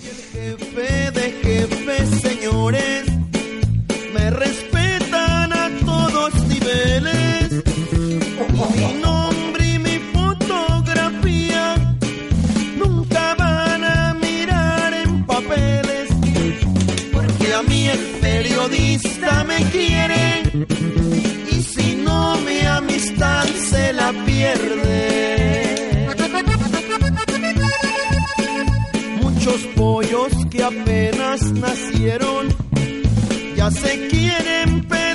Periodista me quiere y si no mi amistad se la pierde. Muchos pollos que apenas nacieron ya se quieren pelear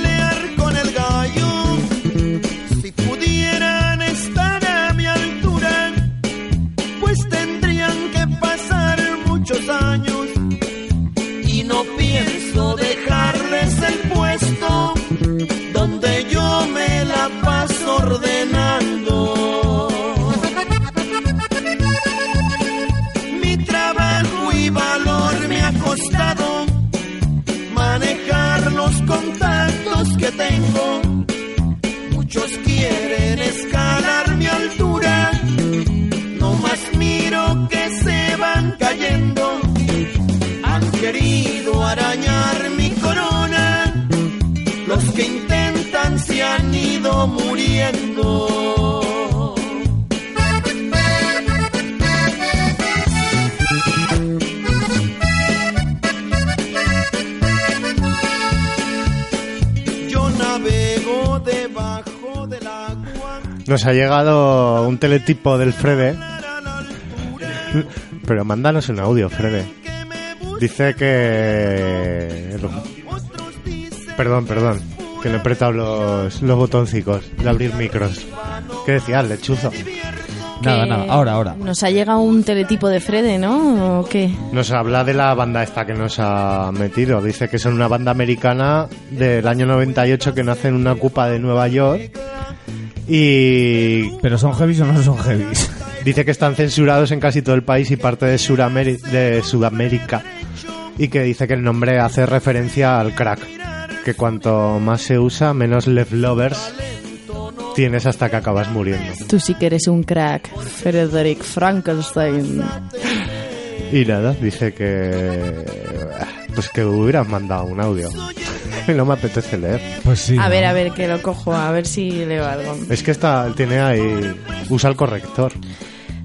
muriendo. Yo navego debajo del agua.
Nos ha llegado un teletipo del Frede. Pero mándanos un audio, Frede. Dice que... Perdón, perdón. Que le he apretado los, los botoncicos de abrir micros. ¿Qué decías, lechuzo?
Nada, nada, ahora, ahora.
Nos ha llegado un teletipo de Frede, ¿no? ¿O qué?
Nos habla de la banda esta que nos ha metido. Dice que son una banda americana del año 98 que nace en una cupa de Nueva York. Y.
¿Pero son heavies o no son heavies?
Dice que están censurados en casi todo el país y parte de, Surameri- de Sudamérica. Y que dice que el nombre hace referencia al crack. Que cuanto más se usa, menos leftovers tienes hasta que acabas muriendo.
Tú sí que eres un crack, Frederick Frankenstein.
Y nada, dice que. Pues que hubieras mandado un audio. no me apetece leer.
Pues sí.
A ver, a ver, que lo cojo, a ver si leo algo.
Es que está, tiene ahí. Usa el corrector.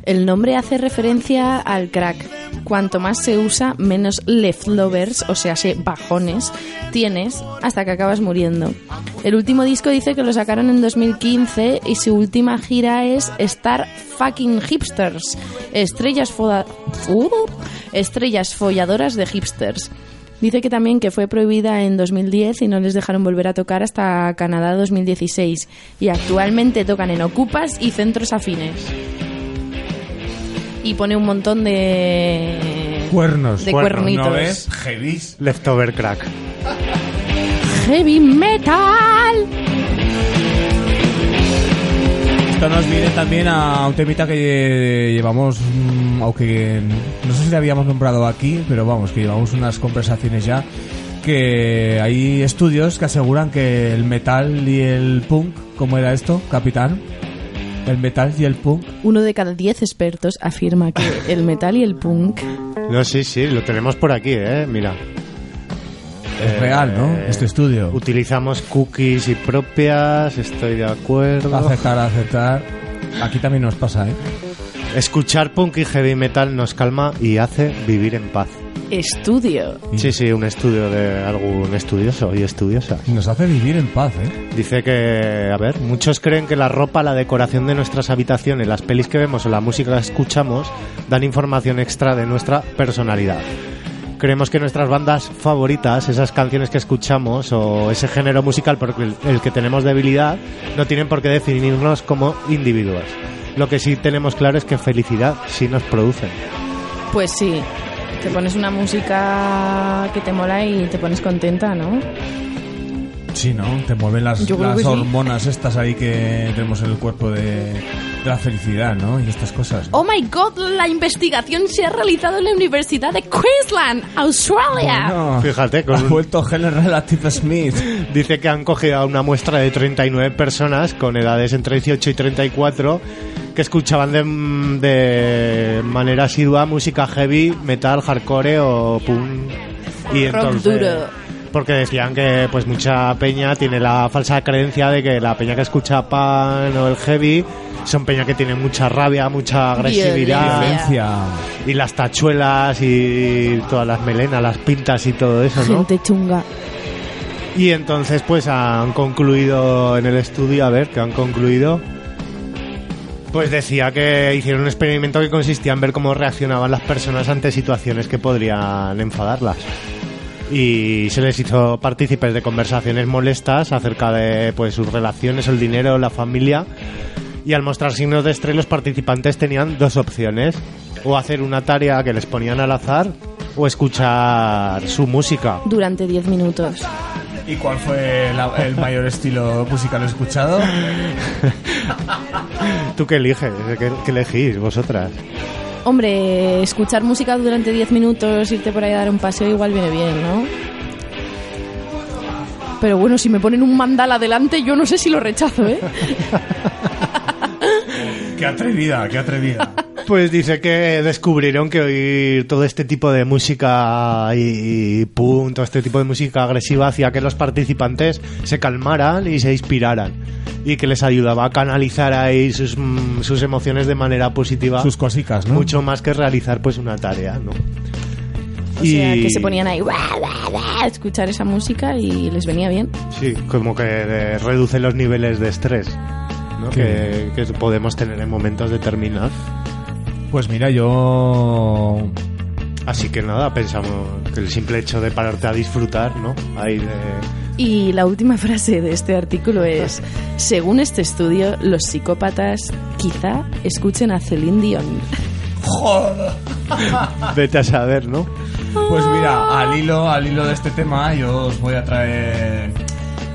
El nombre hace referencia al crack. Cuanto más se usa, menos leftovers, o sea, se bajones, tienes hasta que acabas muriendo. El último disco dice que lo sacaron en 2015 y su última gira es Star Fucking Hipsters, estrellas, foda- uh, estrellas folladoras de hipsters. Dice que también que fue prohibida en 2010 y no les dejaron volver a tocar hasta Canadá 2016 y actualmente tocan en ocupas y centros afines. Y pone un montón de
Cuernos.
de
Cuernos,
cuernitos.
¿no ves? Heavies.
Leftover crack.
Heavy metal.
Esto nos viene también a un temita que llevamos, mm, aunque no sé si le habíamos nombrado aquí, pero vamos, que llevamos unas conversaciones ya, que hay estudios que aseguran que el metal y el punk, ¿cómo era esto, capitán? El metal y el punk.
Uno de cada diez expertos afirma que el metal y el punk
No, sí, sí, lo tenemos por aquí, ¿eh? Mira.
Es real, ¿no? Este estudio.
Utilizamos cookies y propias, estoy de acuerdo.
Aceptar, aceptar. Aquí también nos pasa, ¿eh?
Escuchar punk y heavy metal nos calma y hace vivir en paz.
Estudio.
Sí, sí, un estudio de algún estudioso y estudiosa.
Nos hace vivir en paz, ¿eh?
Dice que, a ver, muchos creen que la ropa, la decoración de nuestras habitaciones, las pelis que vemos o la música que escuchamos dan información extra de nuestra personalidad. Creemos que nuestras bandas favoritas, esas canciones que escuchamos o ese género musical por el, que tenemos debilidad, no tienen por qué definirnos como individuos. Lo que sí tenemos claro es que felicidad sí nos producen.
Pues sí, Te pones una música que te mola y te pones contenta, ¿no?
Sí, ¿no? Te mueven las, las
que sí.
hormonas estas ahí que tenemos en el cuerpo de, de la felicidad, ¿no? Y estas cosas.
Oh my god, la investigación se ha realizado en la Universidad de Queensland, Australia.
Bueno,
Fíjate,
ha
con
vuelto Helen Relative Smith.
Dice que han cogido a una muestra de 39 personas con edades entre 18 y 34 que escuchaban de, de manera asidua música heavy, metal, hardcore o punk. Y
Rock
entonces,
duro.
Porque decían que pues mucha peña tiene la falsa creencia de que la peña que escucha pan o el heavy son peña que tiene mucha rabia, mucha agresividad.
Violencia.
Y las tachuelas y todas las melenas, las pintas y todo eso, ¿no?
Gente chunga.
Y entonces pues han concluido en el estudio, a ver, que han concluido. Pues decía que hicieron un experimento que consistía en ver cómo reaccionaban las personas ante situaciones que podrían enfadarlas. Y se les hizo partícipes de conversaciones molestas acerca de pues sus relaciones, el dinero, la familia. Y al mostrar signos de estrés los participantes tenían dos opciones. O hacer una tarea que les ponían al azar o escuchar su música.
Durante 10 minutos.
¿Y cuál fue la- el mayor estilo musical escuchado?
¿Tú qué eliges? ¿Qué, qué elegís vosotras?
Hombre, escuchar música durante 10 minutos, irte por ahí a dar un paseo, igual viene bien, ¿no? Pero bueno, si me ponen un mandala delante, yo no sé si lo rechazo, ¿eh?
Qué atrevida, qué atrevida.
Pues dice que descubrieron que oír todo este tipo de música y, y pum, todo este tipo de música agresiva hacía que los participantes se calmaran y se inspiraran y que les ayudaba a canalizar ahí sus, mm, sus emociones de manera positiva.
Sus cosicas, ¿no?
Mucho más que realizar pues una tarea, ¿no?
O sea, que se ponían ahí "Buah, buah, buah", a escuchar esa música y les venía bien.
Sí, como que eh, reduce los niveles de estrés ¿no? Que podemos tener en momentos determinados.
Pues mira, yo...
Así que nada, pensamos que el simple hecho de pararte a disfrutar, ¿no? Ahí de...
Y la última frase de este artículo es, según este estudio, los psicópatas quizá escuchen a Celine Dion.
Joder.
Vete a saber, ¿no?
Pues mira, al hilo, al hilo de este tema, yo os voy a traer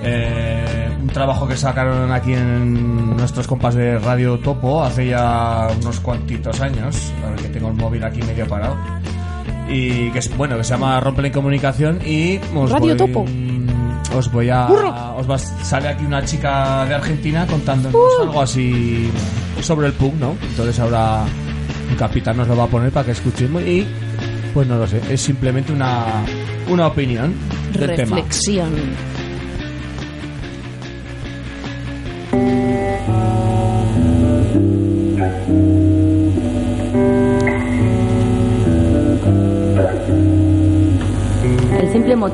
eh, un trabajo que sacaron aquí en nuestros compas de Radio Topo hace ya unos cuantitos años. A ver que tengo el móvil aquí medio parado. Y que es bueno, que se llama Romper en Comunicación y os
Radio
voy,
Topo.
Os voy a. Os va, sale aquí una chica de Argentina contándonos
Uh.
algo así sobre el punk, ¿no? Entonces ahora un capitán nos lo va a poner para que escuchemos y pues no lo sé, es simplemente una, una opinión del tema.
Reflexión.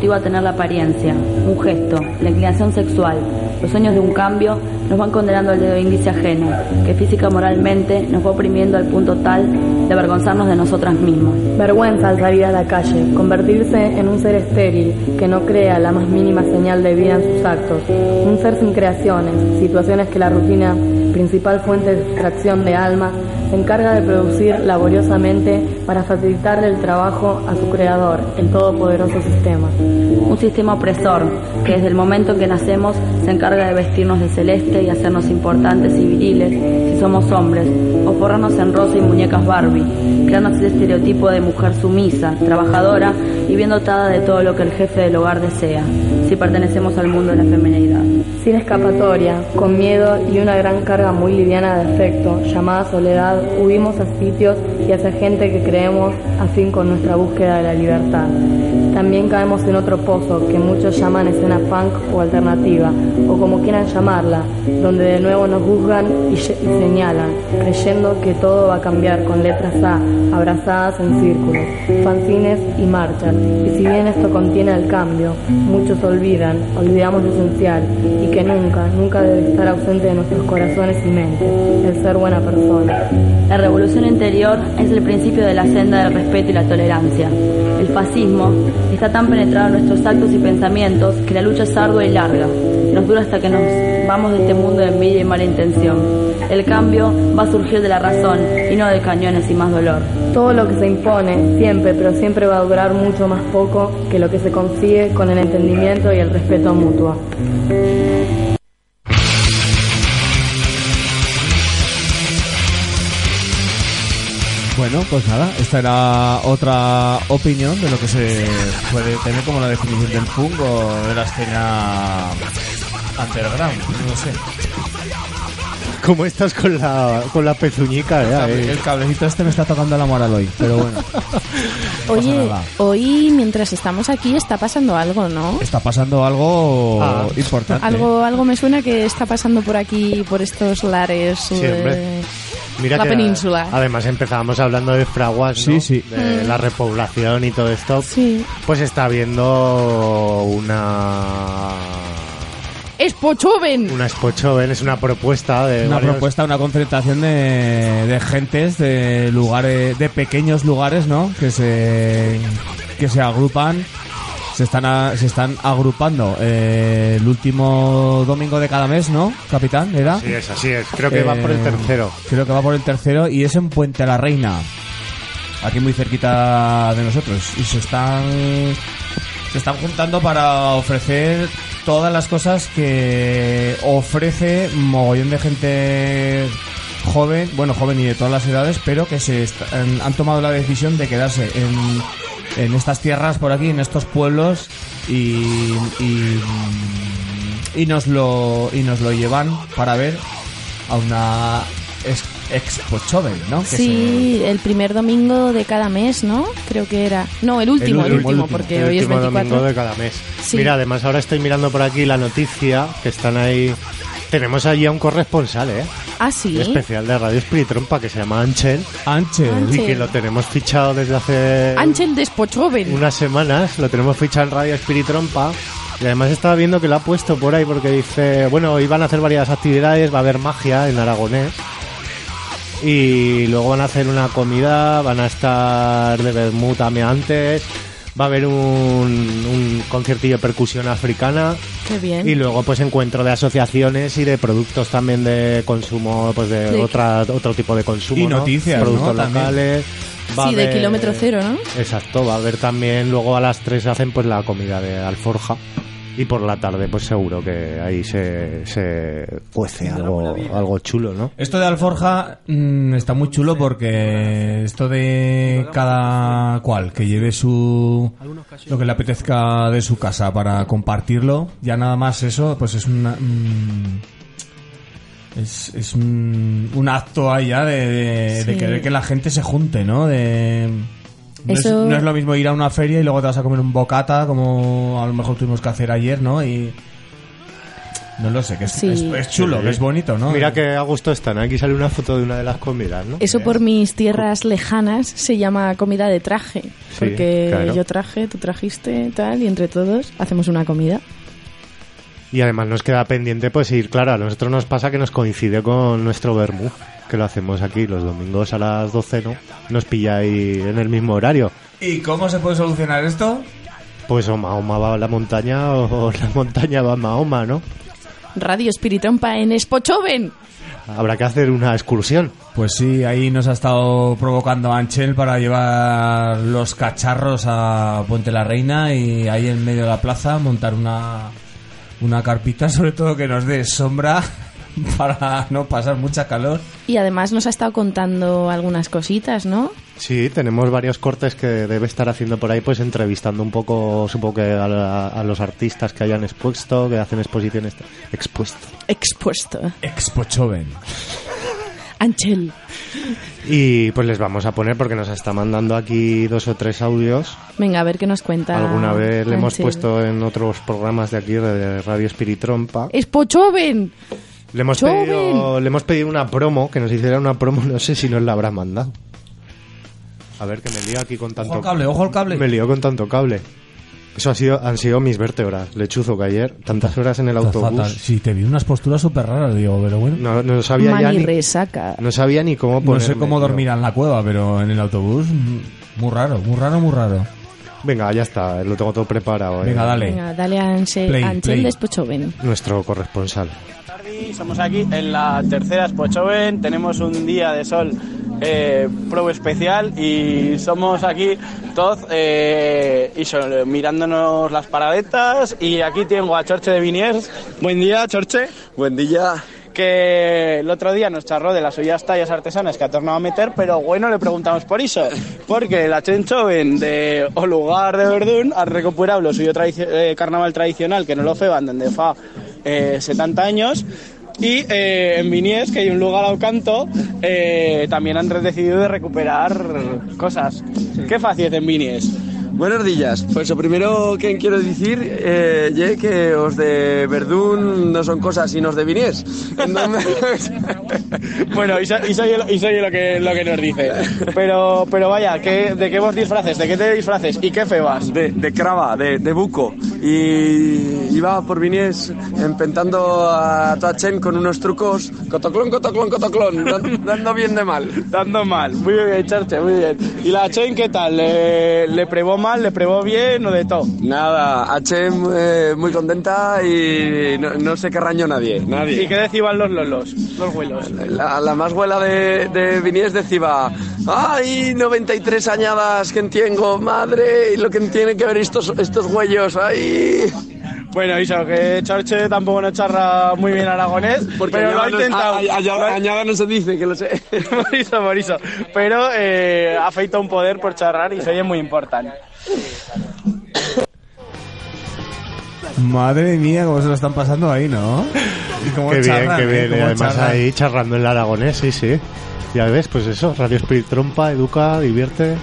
Motivo a tener la apariencia, un gesto, la inclinación sexual, los sueños de un cambio nos van condenando al dedo índice ajeno, que física moralmente nos va oprimiendo al punto tal de avergonzarnos de nosotras mismas.
Vergüenza al salir a la calle, convertirse en un ser estéril que no crea la más mínima señal de vida en sus actos, un ser sin creaciones, situaciones que la rutina, principal fuente de extracción de alma, se encarga de producir laboriosamente para facilitarle el trabajo a su creador, el todopoderoso sistema.
Un sistema opresor que desde el momento en que nacemos se encarga de vestirnos de celeste y hacernos importantes y viriles si somos hombres, o forrarnos en rosa y muñecas Barbie, creando así el estereotipo de mujer sumisa, trabajadora y bien dotada de todo lo que el jefe del hogar desea, si pertenecemos al mundo de la feminidad.
Sin escapatoria, con miedo y una gran carga muy liviana de afecto, llamada soledad, huimos a sitios y hacia gente que creemos afín con nuestra búsqueda de la libertad. También caemos en otro pozo que muchos llaman escena punk o alternativa, o como quieran llamarla, donde de nuevo nos juzgan y, y señalan, creyendo que todo va a cambiar con letras A, abrazadas en círculos, fanzines y marchas. Y si bien esto contiene el cambio, muchos olvidan, olvidamos lo esencial, y que nunca, nunca debe estar ausente de nuestros corazones y mentes, el ser buena persona.
La revolución interior es el principio de la senda del respeto y la tolerancia. El fascismo está tan penetrado en nuestros actos y pensamientos que la lucha es ardua y larga. Nos dura hasta que nos vamos de este mundo de envidia y mala intención. El cambio va a surgir de la razón y no de cañones y más dolor.
Todo lo que se impone, siempre, pero siempre va a durar mucho más poco que lo que se consigue con el entendimiento y el respeto mutuo.
Bueno, pues nada, esta era otra opinión de lo que se puede tener como la definición del punk o de la escena underground, no sé.
¿Cómo estás con la, con la pezuñica?
El,
ya,
cable-
eh?
el cablecito este me está tocando la moral hoy, pero bueno.
Oye, hoy mientras estamos aquí está pasando algo, ¿no?
Está pasando algo
Ah.
importante.
Algo, algo me suena que está pasando por aquí, por estos lares.
Sí,
eh.
Mira
la
que
península.
Además empezábamos hablando de fraguas, ¿no?
Sí, sí.
De
Mm.
la repoblación y todo esto.
Sí.
Pues está habiendo una...
¡Expo Choven!
Una Expo Joven, es una propuesta de
Una
varios-
propuesta, una concentración de, de gentes, de lugares, de pequeños lugares, ¿no? Que se, que se agrupan, se están, a- se están agrupando eh, el último domingo de cada mes, ¿no? Capitán, ¿era?
Sí, es así es. Creo que va por el
Eh,
tercero.
Creo que va por el tercero y es en Puente la Reina, aquí muy cerquita de nosotros. Y se están, se están juntando para ofrecer todas las cosas que ofrece mogollón de gente joven, bueno, joven y de todas las edades, pero que se han, tomado la decisión de quedarse en, estas tierras por aquí, en estos pueblos y, y, nos lo y nos lo llevan para ver a una expo Choven, ¿no? Que
Sí, el primer domingo de cada mes, ¿no? Creo que era. No, el último, el,
último,
último,
el último.
porque
el
hoy es
último
24.
domingo de cada mes.
Sí.
Mira, además ahora estoy mirando por aquí la noticia que están ahí. Tenemos allí a un corresponsal, ¿eh?
Ah, sí.
Especial de Radio Espiritrompa que se llama Anchel.
Anchel.
Anchel.
Y que lo tenemos fichado desde hace
Ángel de Expo Choven.
unas semanas. Lo tenemos fichado en Radio Espiritrompa. Y además estaba viendo que lo ha puesto por ahí porque dice, bueno, iban a hacer varias actividades, va a haber magia en aragonés. Y luego van a hacer una comida, van a estar de vermut antes, va a haber un, un conciertillo de percusión africana
Qué bien.
y luego pues encuentro de asociaciones y de productos también de consumo, pues de otra, otro tipo de consumo.
Y
¿no?
noticias,
Productos
¿no? También.
locales. va a
sí, de kilómetro cero, ¿no?
Exacto, va a haber también, luego a las 3 hacen pues la comida de alforja y por la tarde pues seguro que ahí se, se cuece algo, algo chulo, ¿no?
Esto de Alforja mm, está muy chulo porque esto de cada cual que lleve su lo que le apetezca de su casa para compartirlo, ya nada más eso, pues es una mm, es, es un, un acto ahí ya de, de- de querer que la gente se junte, ¿no? De no, es,
Eso-
no es lo mismo ir a una feria y luego te vas a comer un bocata como a lo mejor tuvimos que hacer ayer, ¿no? Y no lo sé, que es,
Sí.
es, es chulo, que es bonito, ¿no?
Mira que a gusto están, aquí sale una foto de una de las comidas, ¿no?
Eso por mis tierras lejanas se llama comida de traje. Porque
claro.
yo traje, tú trajiste, tal, y entre todos hacemos una comida.
Y además nos queda pendiente pues ir, claro, a nosotros nos pasa que nos coincide con nuestro vermú, que lo hacemos aquí los domingos a las 12, ¿no? Nos pilla ahí en el mismo horario.
¿Y cómo se puede solucionar esto?
Pues o Mahoma va a la montaña o la montaña va a Mahoma, ¿no?
Radio Espiritrompa en Spochoven.
Habrá que hacer una excursión.
Pues sí, ahí nos ha estado provocando Anchel para llevar los cacharros a Puente la Reina y ahí en medio de la plaza montar una, una carpita, sobre todo que nos dé sombra para no pasar mucha calor.
Y además nos ha estado contando algunas cositas, ¿no?
Sí, tenemos varios cortes que debe estar haciendo por ahí, pues entrevistando un poco, supongo que a, la- a los artistas que hayan expuesto, que hacen exposiciones. Expuesto.
Expuesto.
Expo Choven.
Anchel.
Y pues les vamos a poner, porque nos está mandando aquí dos o tres audios.
Venga, a ver qué nos cuenta.
Alguna vez le hemos puesto en otros programas de aquí, de Radio Espiritrompa.
Spochoven.
Le hemos,
Joven.
pedido, le hemos pedido una promo, que nos hiciera una promo, no sé si nos la habrá mandado. A ver, que me lío aquí con tanto...
al cable, ojo al cable.
Me lío con tanto cable. Eso ha sido, han sido mis vértebras, lechuzo que ayer, tantas horas en el
Está
autobús.
fatal. Sí, te vi unas posturas súper raras, digo, pero bueno.
No, no sabía ya ni,
resaca.
no sabía ni cómo
No
ponerme.
sé cómo dormir en la cueva, pero en el autobús, muy raro, muy raro, muy raro.
Venga, ya está, lo tengo todo preparado. eh.
Venga, dale.
Venga, dale a Anche-
Play. Nuestro corresponsal.
Estamos aquí en la tercera Spochoven, tenemos un día de sol eh, pro especial y somos aquí todos eh, y so- mirándonos las paradetas y aquí tengo a Chorche de Viniers. Buen día, Chorche. Buen día. Que el otro día nos charró de las ollas tallas artesanas que ha tornado a meter, pero bueno, le preguntamos por eso. Porque la Chenchoven de O Lugar de Verdún ha recuperado lo suyo tradici- eh, carnaval tradicional, que no lo feban desde fa eh, 70 años. Y eh, en Vinies, que hay un lugar al canto, eh, también han decidido de recuperar cosas. ¿Qué fácil en Vinies?
Buenos días. Pues lo primero que quiero decir, eh, ye, que os de Verdún no son cosas sino os de. Entonces-
Bueno, y, so- y soy, y soy lo que, lo que nos dice. Pero, pero vaya, ¿qué, ¿de qué vos disfraces? ¿De qué te disfraces? ¿Y qué febas?
De, de crava, de, de buco. Y iba por Vinies empentando a Toachen con unos trucos, cotoclón, cotoclón, cotoclón, dan- dando bien de mal.
Dando mal. Muy bien, Charche, muy bien. ¿Y la Chen qué tal? ¿Le, le probó mal? ¿Le probó bien o de todo?
Nada, H eh, muy contenta y no, no se querrañó nadie, nadie.
¿Y qué decían los lolos? Los vuelos.
La, la más buena de, de Vinies decía, ay, 93 añadas que entiendo, madre, y lo que tienen que ver estos, estos huellos, ay.
Bueno, Iso, que Chorche tampoco no charra muy bien aragonés, pero lo ha intentado.
añada no se dice, que lo sé.
por eso, por eso. Pero eh, ha feito un poder por charrar y se oye muy importante.
Madre mía, cómo se lo están pasando ahí, ¿no? Y cómo
Qué bien, qué
¿eh?
bien. Y además
charran.
ahí charrando el aragonés, sí, sí. Ya ves, pues eso, Radio Spirit trompa, educa, divierte.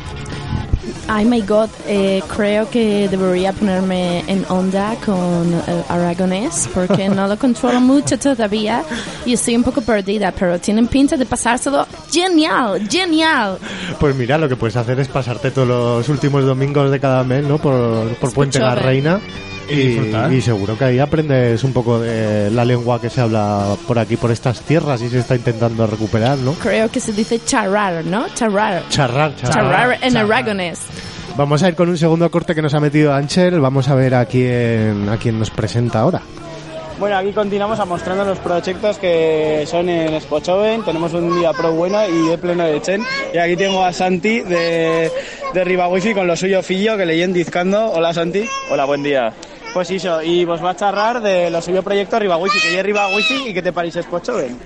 Ay, my God, eh, creo que debería ponerme en onda con el aragonés porque no lo controlo mucho todavía y estoy un poco perdida, pero tienen pinta de pasárselo genial, genial.
Pues mira, lo que puedes hacer es pasarte todos los últimos domingos de cada mes, ¿no? Por, por Puente la. Reina.
Y
y seguro que ahí aprendes un poco de la lengua que se habla por aquí, por estas tierras y se está intentando recuperar, ¿no?
Creo que se dice charrar, ¿no? Charrar.
Charrar, charrar.
Charrar en aragonés.
Vamos a ir con un segundo corte que nos ha metido Anchel. Vamos a ver a quién, a quién nos presenta ahora.
Bueno, aquí continuamos a mostrando los proyectos que son en Spochoven. Tenemos un día pro bueno y de pleno de Chen. Y aquí tengo a Santi de, de Riva Wifi con lo suyo fillo que leyen dizcando. Hola Santi.
Hola, buen día.
Pues eso, y vos va a charrar de lo suyo proyecto Riva Wifi, que es Riva Wifi y que te parís Spochoven.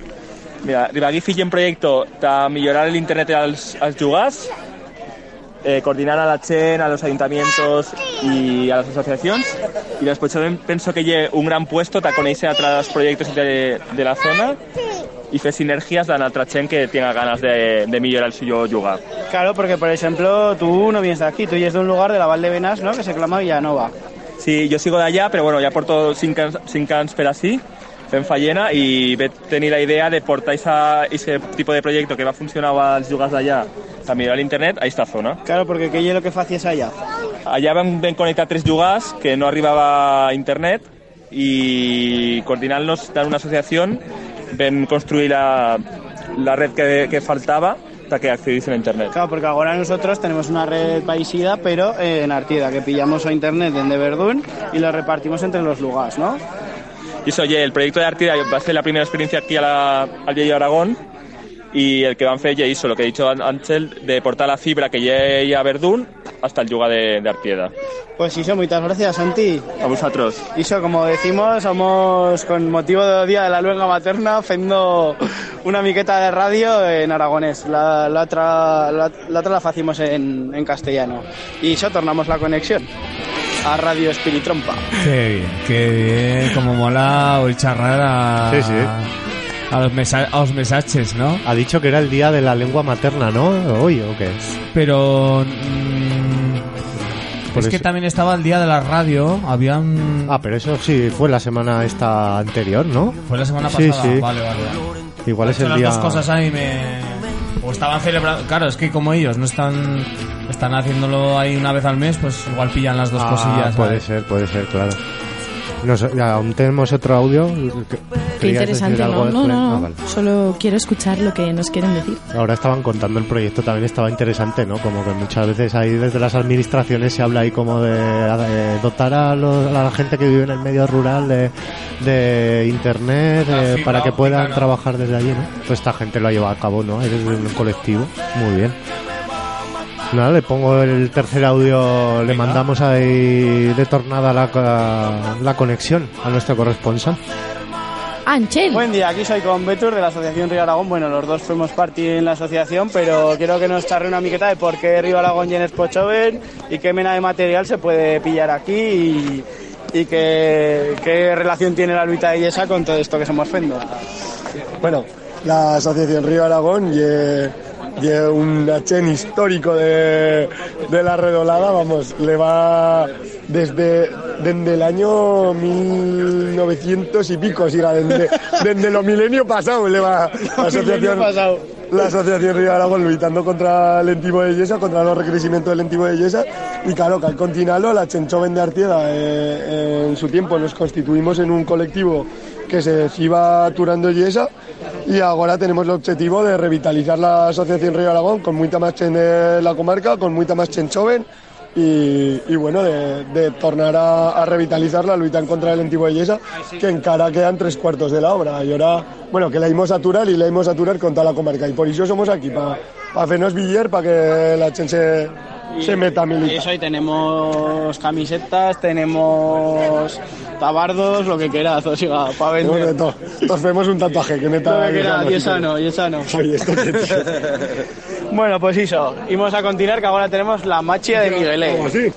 Mira, Ribagui fill un proyecto para mejorar el internet als, als jugars, eh, coordinar a la CHEN, a los ayuntamientos y a las asociaciones. Y después también pienso que lleve un gran puesto para conocer a otros proyectos de, de la zona y hacer sinergias de otra CHEN que tenga ganas de, de mejorar el suyo jugar.
Claro, porque por ejemplo, tú no vienes de aquí, tú vienes de un lugar de la Val de Benas, ¿no? Que se llama Villanova.
Sí, yo sigo de allá, pero bueno, ya porto cinc anys, cinc anys per así, fent fallena, i ve tenir la idea de portar ese tipo de proyecto que va funcionar als jugars d'allà a millorar l'internet a esta zona.
Claro, porque ¿qué es lo que facies allá?
Allà vam, vam connectar tres jugars que no arribava a internet i coordinant-nos en una associació vam construir la, la red que, que faltava para que accediesen a internet.
Claro, porque ahora nosotros tenemos una red paisida, pero eh, en Artida, que pillamos a internet de Verdún y lo repartimos entre los lugares, ¿no?
Y eso, oye, el proyecto de Artida va a ser la primera experiencia aquí a la, al Llei Aragón y el que van a hacer ya hizo lo que ha dicho Ángel de portar la fibra que llega a Verdún hasta el yuga de, de Artieda.
Pues Iso, muchas gracias, Santi.
A vosotros.
Iso, como decimos, somos con motivo del Día de la Luenga Materna haciendo una miqueta de radio en aragonés. La, la otra la, la otra la hacemos en, en castellano. Y eso tornamos la conexión a Radio Espiritrompa.
Qué bien, qué bien, como mola el charrar a,
Sí, sí.
a, los mesa- a los mensajes, ¿no?
Ha dicho que era el día de la lengua materna, ¿no? Hoy, ¿o qué?
Pero... mm,
Por
es que también estaba el día de la radio, habían...
Ah, pero eso sí fue la semana esta anterior, ¿no?
Fue la semana
Sí,
pasada,
sí.
vale, vale.
Igual es el
las
día...
dos cosas ahí me... O estaban celebrando... Claro, es que como ellos no están... Están haciéndolo ahí una vez al mes, pues igual pillan las dos
Ah,
cosillas.
puede
¿vale?
ser, puede ser, claro. Nos- ya, aún tenemos otro audio que, querías
interesante,
decir algo
¿no? No, no,
Ah, vale.
solo quiero escuchar lo que nos quieren decir.
Ahora estaban contando el proyecto, también estaba interesante, ¿no? Como que muchas veces ahí desde las administraciones se habla ahí como de, de dotar a, los- a la gente que vive en el medio rural de, de internet eh, para que puedan trabajar desde allí, ¿no? Pues esta gente lo ha llevado a cabo, ¿no? Eres un colectivo, muy bien. Nada, le pongo el tercer audio, le mandamos ahí de tornada la, la conexión a nuestro corresponsal.
Anchel.
Buen día, aquí soy con Betur de la Asociación Río Aragón. Bueno, los dos fuimos parte en la asociación, pero quiero que nos charre una miqueta de por qué Río Aragón y en Spochoven y qué mena de material se puede pillar aquí y, y qué, qué relación tiene la Luita de Yesa con todo esto que somos fendo.
Bueno, la Asociación Río Aragón y un chen histórico de, de la redolada, vamos, le va desde, desde el año 1900 y pico, siga, desde, desde los milenios pasados le va la Asociación, la Asociación Río Aragón luchando contra el entivo de Yesa, contra los recrecimientos del entivo de Yesa. Y claro, que al continuarlo, la Chenchoven de Artieda eh, en su tiempo nos constituimos en un colectivo que se iba aturando Yesa y ahora tenemos el objetivo de revitalizar la Asociación Río Aragón con mucha más chen de la comarca, con mucha más chen joven y, bueno, de, tornar a, a revitalizar la lucha en contra del antiguo Yesa, que en cara quedan tres cuartos de la obra. Y ahora, bueno, que la íbamos a aturar y la íbamos a aturar con toda la comarca. Y por eso somos aquí, para pa hacernos billar, para que la chen se, se meta militar.
Eso, y tenemos camisetas, tenemos tabardos, lo que quieras, o sea, para vender.
Nos vemos un tatuaje que meta...
Lo que quieras, yesano, yesano.
Oye, esto que...
Bueno, pues eso, íbamos a continuar que ahora tenemos la machia de Miguelé.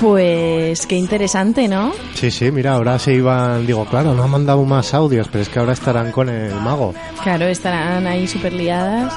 Pues qué interesante, ¿no?
Sí, sí, mira, ahora se iban, digo, claro, no han mandado más audios, pero es que ahora estarán con el mago.
Claro, estarán ahí súper liadas.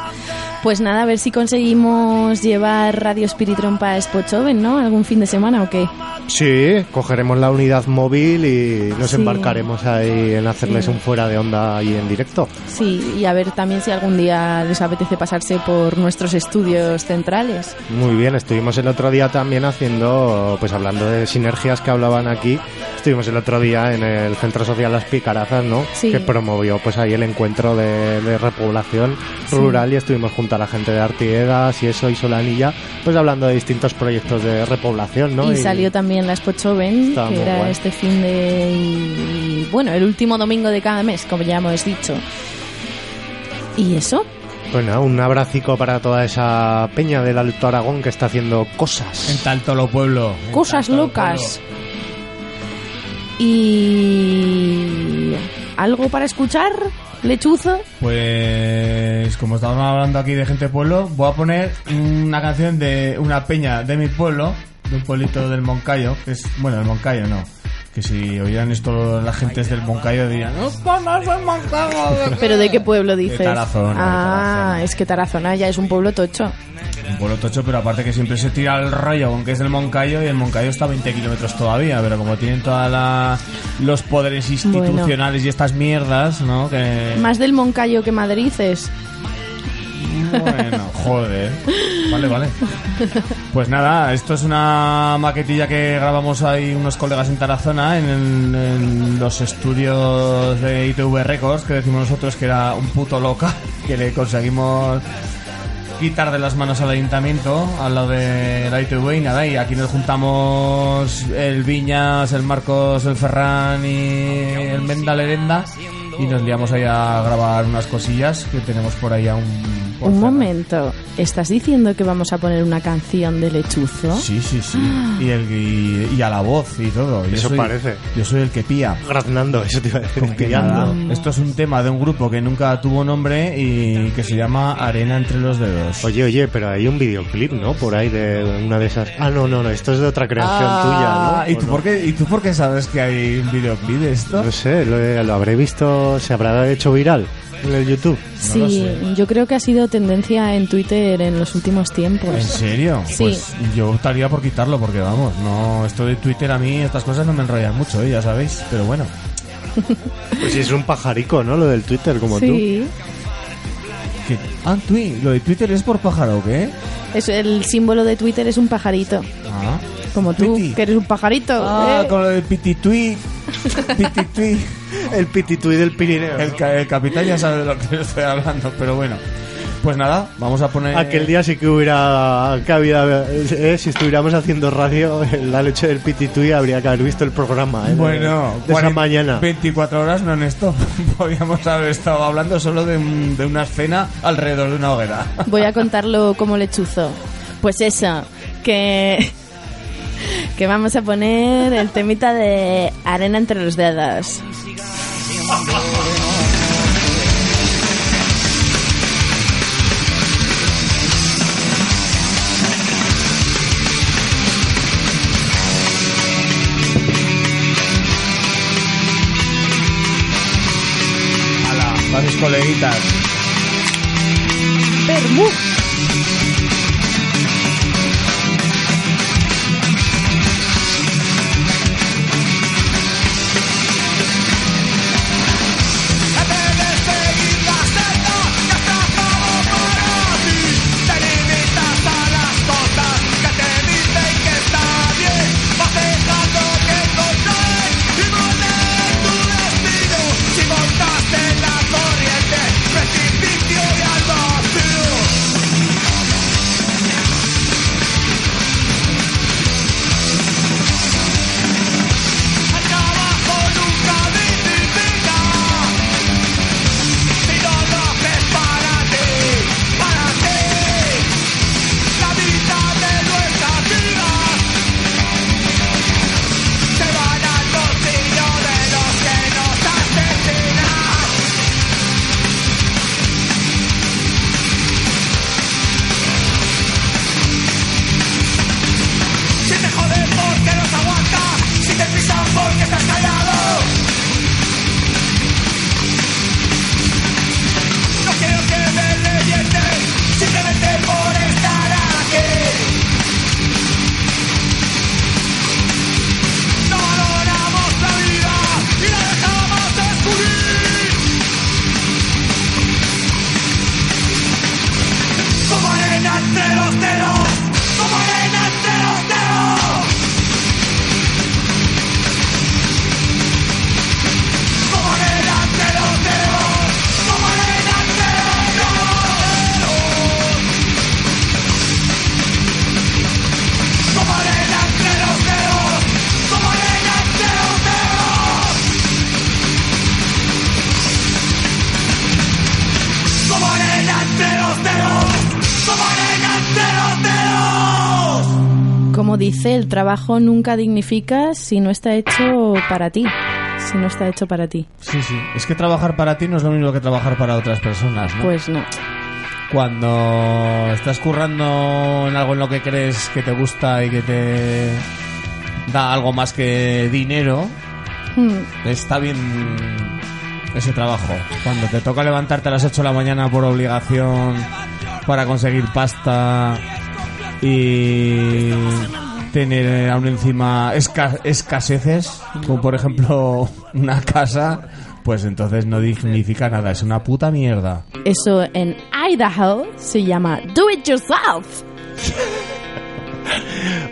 Pues nada, a ver si conseguimos llevar Radio Espiritrompa a Spochoven, ¿no? ¿Algún fin de semana o qué?
Sí, cogeremos la unidad móvil y nos
Sí.
embarcaremos ahí en hacerles
Sí.
un fuera de onda ahí en directo.
Sí, y a ver también si algún día les apetece pasarse por nuestros estudios centrales.
Muy bien, estuvimos el otro día también haciendo, pues hablando de sinergias que hablaban aquí, estuvimos el otro día en el Centro Social Las Picarazas, ¿no?
Sí.
Que promovió pues ahí el encuentro de, de repoblación rural y estuvimos junto a la gente de Artiegas y eso y Solanilla, pues hablando de distintos proyectos de repoblación, ¿no?
Y, salió también la Spochoven,
Estaba
que era
guay.
este fin de... y, bueno, el último domingo de cada mes, como ya hemos dicho. ¿Y eso?
Nada, un abracico para toda esa peña del Alto Aragón que está haciendo cosas.
En tanto lo pueblo.
Cosas locas. ¿Y algo para escuchar, lechuzo?
Pues como estamos hablando aquí de gente de pueblo, voy a poner una canción de una peña de mi pueblo, de un pueblito del Moncayo, que es, bueno, el Moncayo no, que si oyeran esto las gentes del Moncayo dirían.
¿Pero de qué pueblo dices?
Tarazona, de
Ah, es que Tarazona ya es un pueblo tocho.
Un pueblo tocho, pero aparte que siempre se tira el rollo con que es del Moncayo y el Moncayo está a 20 kilómetros todavía, pero como tienen todos los poderes institucionales y estas mierdas, ¿no? Que...
Más del Moncayo que Madrid es.
Bueno, joder. Vale, vale. Pues nada, esto es una maquetilla que grabamos ahí unos colegas en Tarazona, en, en los estudios de ITV Records, que decimos nosotros que era un puto loca, que le conseguimos quitar de las manos al ayuntamiento, al lado de la ITV y nada, y aquí nos juntamos el Viñas, el Marcos, el Ferran y el Menda Lerenda y nos liamos ahí a grabar unas cosillas que tenemos por ahí aún. Por
Un momento, ¿estás diciendo que vamos a poner una canción de lechuzo?
Sí, sí, sí. Y, el, y, y a la voz y todo. Yo
Eso
soy-
parece.
Yo soy el que pía.
Graznando, eso te iba a decir.
Con que
pillando.
nada. Esto es un tema de un grupo que nunca tuvo nombre y que se llama Arena entre los dedos.
Oye, oye, pero hay un videoclip, ¿no? Por ahí de una de esas. Ah, no, no, no, esto es de otra creación
Ah,
tuya, ¿no?
¿y, tú por qué, ¿Y tú por qué sabes que hay un videoclip de esto?
No sé, lo habré visto, se habrá hecho viral en el YouTube.
Sí, yo creo que ha sido tendencia en Twitter en los últimos tiempos.
¿En serio?
Sí.
Pues yo optaría por quitarlo porque vamos, no, esto de Twitter a mí estas cosas no me enrollan mucho, ¿eh? ya sabéis, pero bueno.
Pues es un pajarico, ¿no? Lo del Twitter, como
sí,
¿Qué? Ah, Twi- ¿lo de Twitter es por pájaro o qué?
es el símbolo de Twitter es un pajarito.
Ah.
Como tú,
Piti.
que eres un pajarito.
Ah,
¿eh?
con lo del pititui. Pititui.
El pititui del Pirineo.
El, ca- el capitán ya sabe de lo que estoy hablando, pero bueno. Pues nada, vamos a poner...
Aquel día sí que hubiera cabida, eh, si estuviéramos haciendo radio, en la leche del pititui habría que haber visto el programa. eh, de-
Bueno,
de esa
40
mañana.
24 horas no en esto. Podríamos haber estado hablando solo de, un- de una escena alrededor de una hoguera.
Voy a contarlo como lechuzo. Pues eso, que. Que vamos a poner el temita de arena entre los dedos.
Coleguitas.
Bermú. El trabajo nunca dignifica si no está hecho para ti. Si no está hecho para ti.
Sí, sí. Es que trabajar para ti no es lo mismo que trabajar para otras personas, ¿no?
Pues no.
Cuando estás currando en algo en lo que crees que te gusta y que te da algo más que dinero,
Hmm.
está bien ese trabajo. Cuando te toca levantarte a las 8 de la mañana por obligación para conseguir pasta y tener aún encima esca- escaseces, como por ejemplo una casa, pues entonces no dignifica nada, es una puta mierda.
Eso en Idaho se llama Do It Yourself.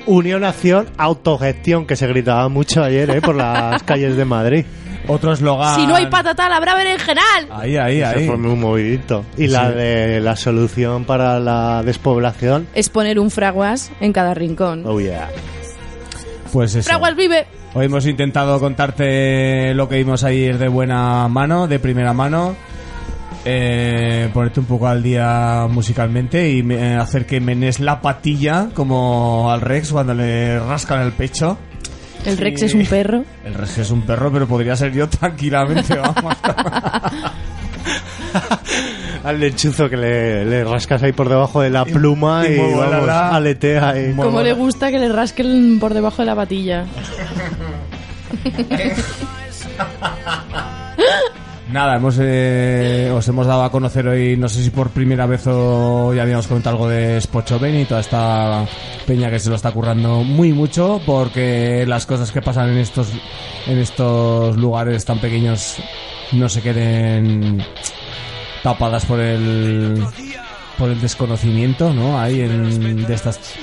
Unión Acción Autogestión, que se gritaba mucho ayer ¿eh? por las calles de Madrid.
Otro eslogan.
Si no hay patatal, habrá berenjenal.
Ahí, ahí,
Se
ahí.
formó un movidito. Y la de la solución para la despoblación.
Es poner un fraguas en cada rincón.
Oh yeah.
Pues eso.
Fraguas vive.
Hoy hemos intentado contarte lo que vimos ayer de buena mano, de primera mano. Eh, ponerte un poco al día musicalmente y me- hacer que menes la patilla como al Rex cuando le rascan el pecho.
El Rex es un perro.
El Rex es un perro, pero podría ser yo tranquilamente, vamos.
Al lechuzo que le, le rascas ahí por debajo de la pluma
y
y,
la
vamos,
la.
aletea ahí.
Como le gusta que le rasquen por debajo de la patilla.
Nada, hemos, eh, os hemos dado a conocer hoy, no sé si por primera vez o ya habíamos comentado algo de Spochoven y toda esta peña que se lo está currando muy mucho porque las cosas que pasan en estos, en estos lugares tan pequeños no se queden tapadas por el por el desconocimiento, ¿no? Hay en, de estas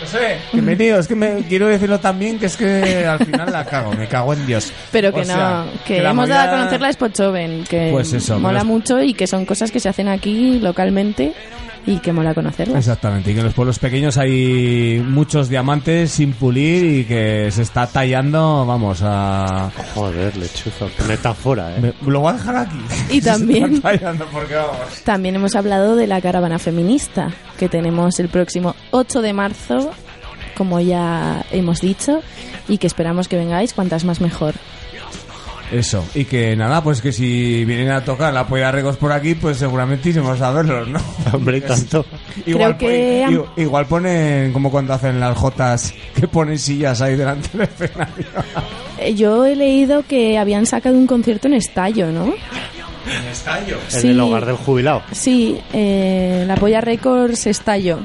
No sé, que me lío, es que me quiero decirlo también que es que al final la cago, me cago en Dios.
Pero que
O sea,
no, que, hemos dado a conocer la Spochoven, que
Pues eso,
mola
que los-
mucho y que son cosas que se hacen aquí localmente y que mola conocerlas.
Exactamente, y que en los pueblos pequeños hay muchos diamantes sin pulir y que se está tallando, vamos, a...
Joder, lechuzo, qué metáfora, ¿eh?
Me- lo voy a dejar aquí.
Y también-
Se está tallando porque vamos.
También hemos hablado de la caravana feminista que tenemos el próximo 8 de marzo, como ya hemos dicho, y que esperamos que vengáis cuantas más mejor.
Eso, y que nada, pues que si vienen a tocar la polla Regos por aquí, pues seguramente iremos a verlos, ¿no?
Hombre, y tanto.
Igual,
Creo que
pon- i- igual ponen como cuando hacen las jotas que ponen sillas ahí delante del escenario.
Eh, Yo he leído que habían sacado un concierto en Estallo, ¿no?
¿En estallo?
En el hogar del jubilado.
Sí, eh, la Polla Records Estallo.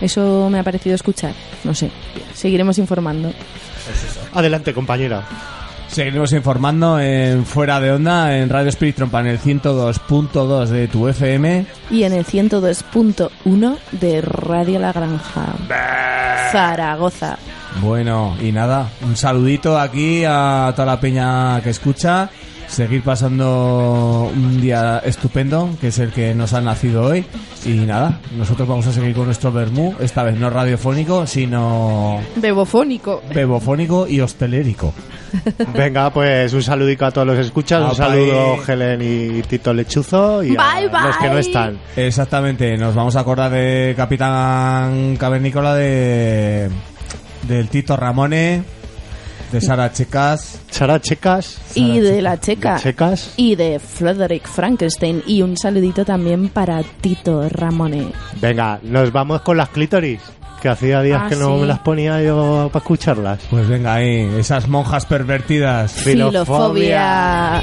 Eso me ha parecido escuchar. No sé, seguiremos informando.
Adelante, compañera.
Seguiremos informando en Fuera de Onda, en Radio Spirit Trompa, en el 102.2 de tu FM.
Y en el 102.1 de Radio La Granja. Zaragoza.
Bueno, y nada, un saludito aquí a toda la peña que escucha. Seguir pasando un día estupendo, que es el que nos ha nacido hoy. Y nada, nosotros vamos a seguir con nuestro Bermú, esta vez no radiofónico, sino
Bebofónico.
bebofónico y hostelérico.
Venga, pues un saludico a todos los que escuchan. Un saludo,
bye.
Helen y Tito Lechuzo. Y a
Bye, bye.
los que no están.
Exactamente, nos vamos a acordar de Capitán Cavernícola de del Tito Ramone, de Sara Checas,
Sara Checas.
Y de la checa.
Checas.
Y de Frederick Frankenstein. Y un saludito también para Tito Ramone.
Venga, nos vamos con las clítoris. Que hacía días
Ah,
que no
sí.
me las ponía yo para escucharlas.
Pues venga ahí, esas monjas pervertidas.
Filofobia.
Filofobia,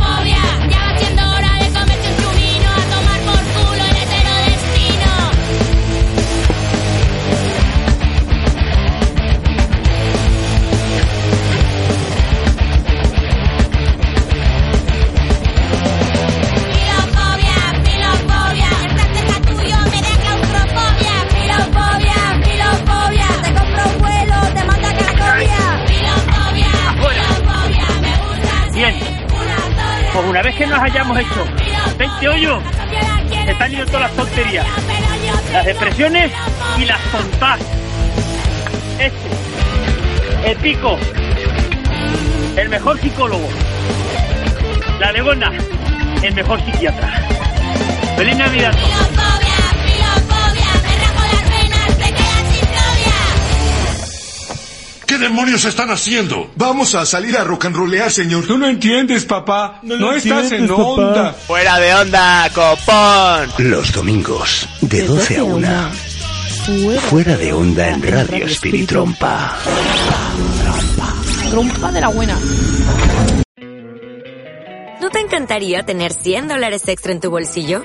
vez que nos hayamos hecho 20 hoyos, se están yendo todas las tonterías, las depresiones y las tontas. Este, el pico, el mejor psicólogo, la legona, el mejor psiquiatra. ¡Feliz Navidad!
¿Qué demonios están haciendo? Vamos a salir a rock and rollear, señor. Tú no entiendes, papá. No, estás en onda.
Fuera de onda, copón.
Los domingos, de 12 a 1. Fuera de onda en Radio Espiritrompa.
Trompa de la buena.
¿No te encantaría tener 100 dólares extra en tu bolsillo?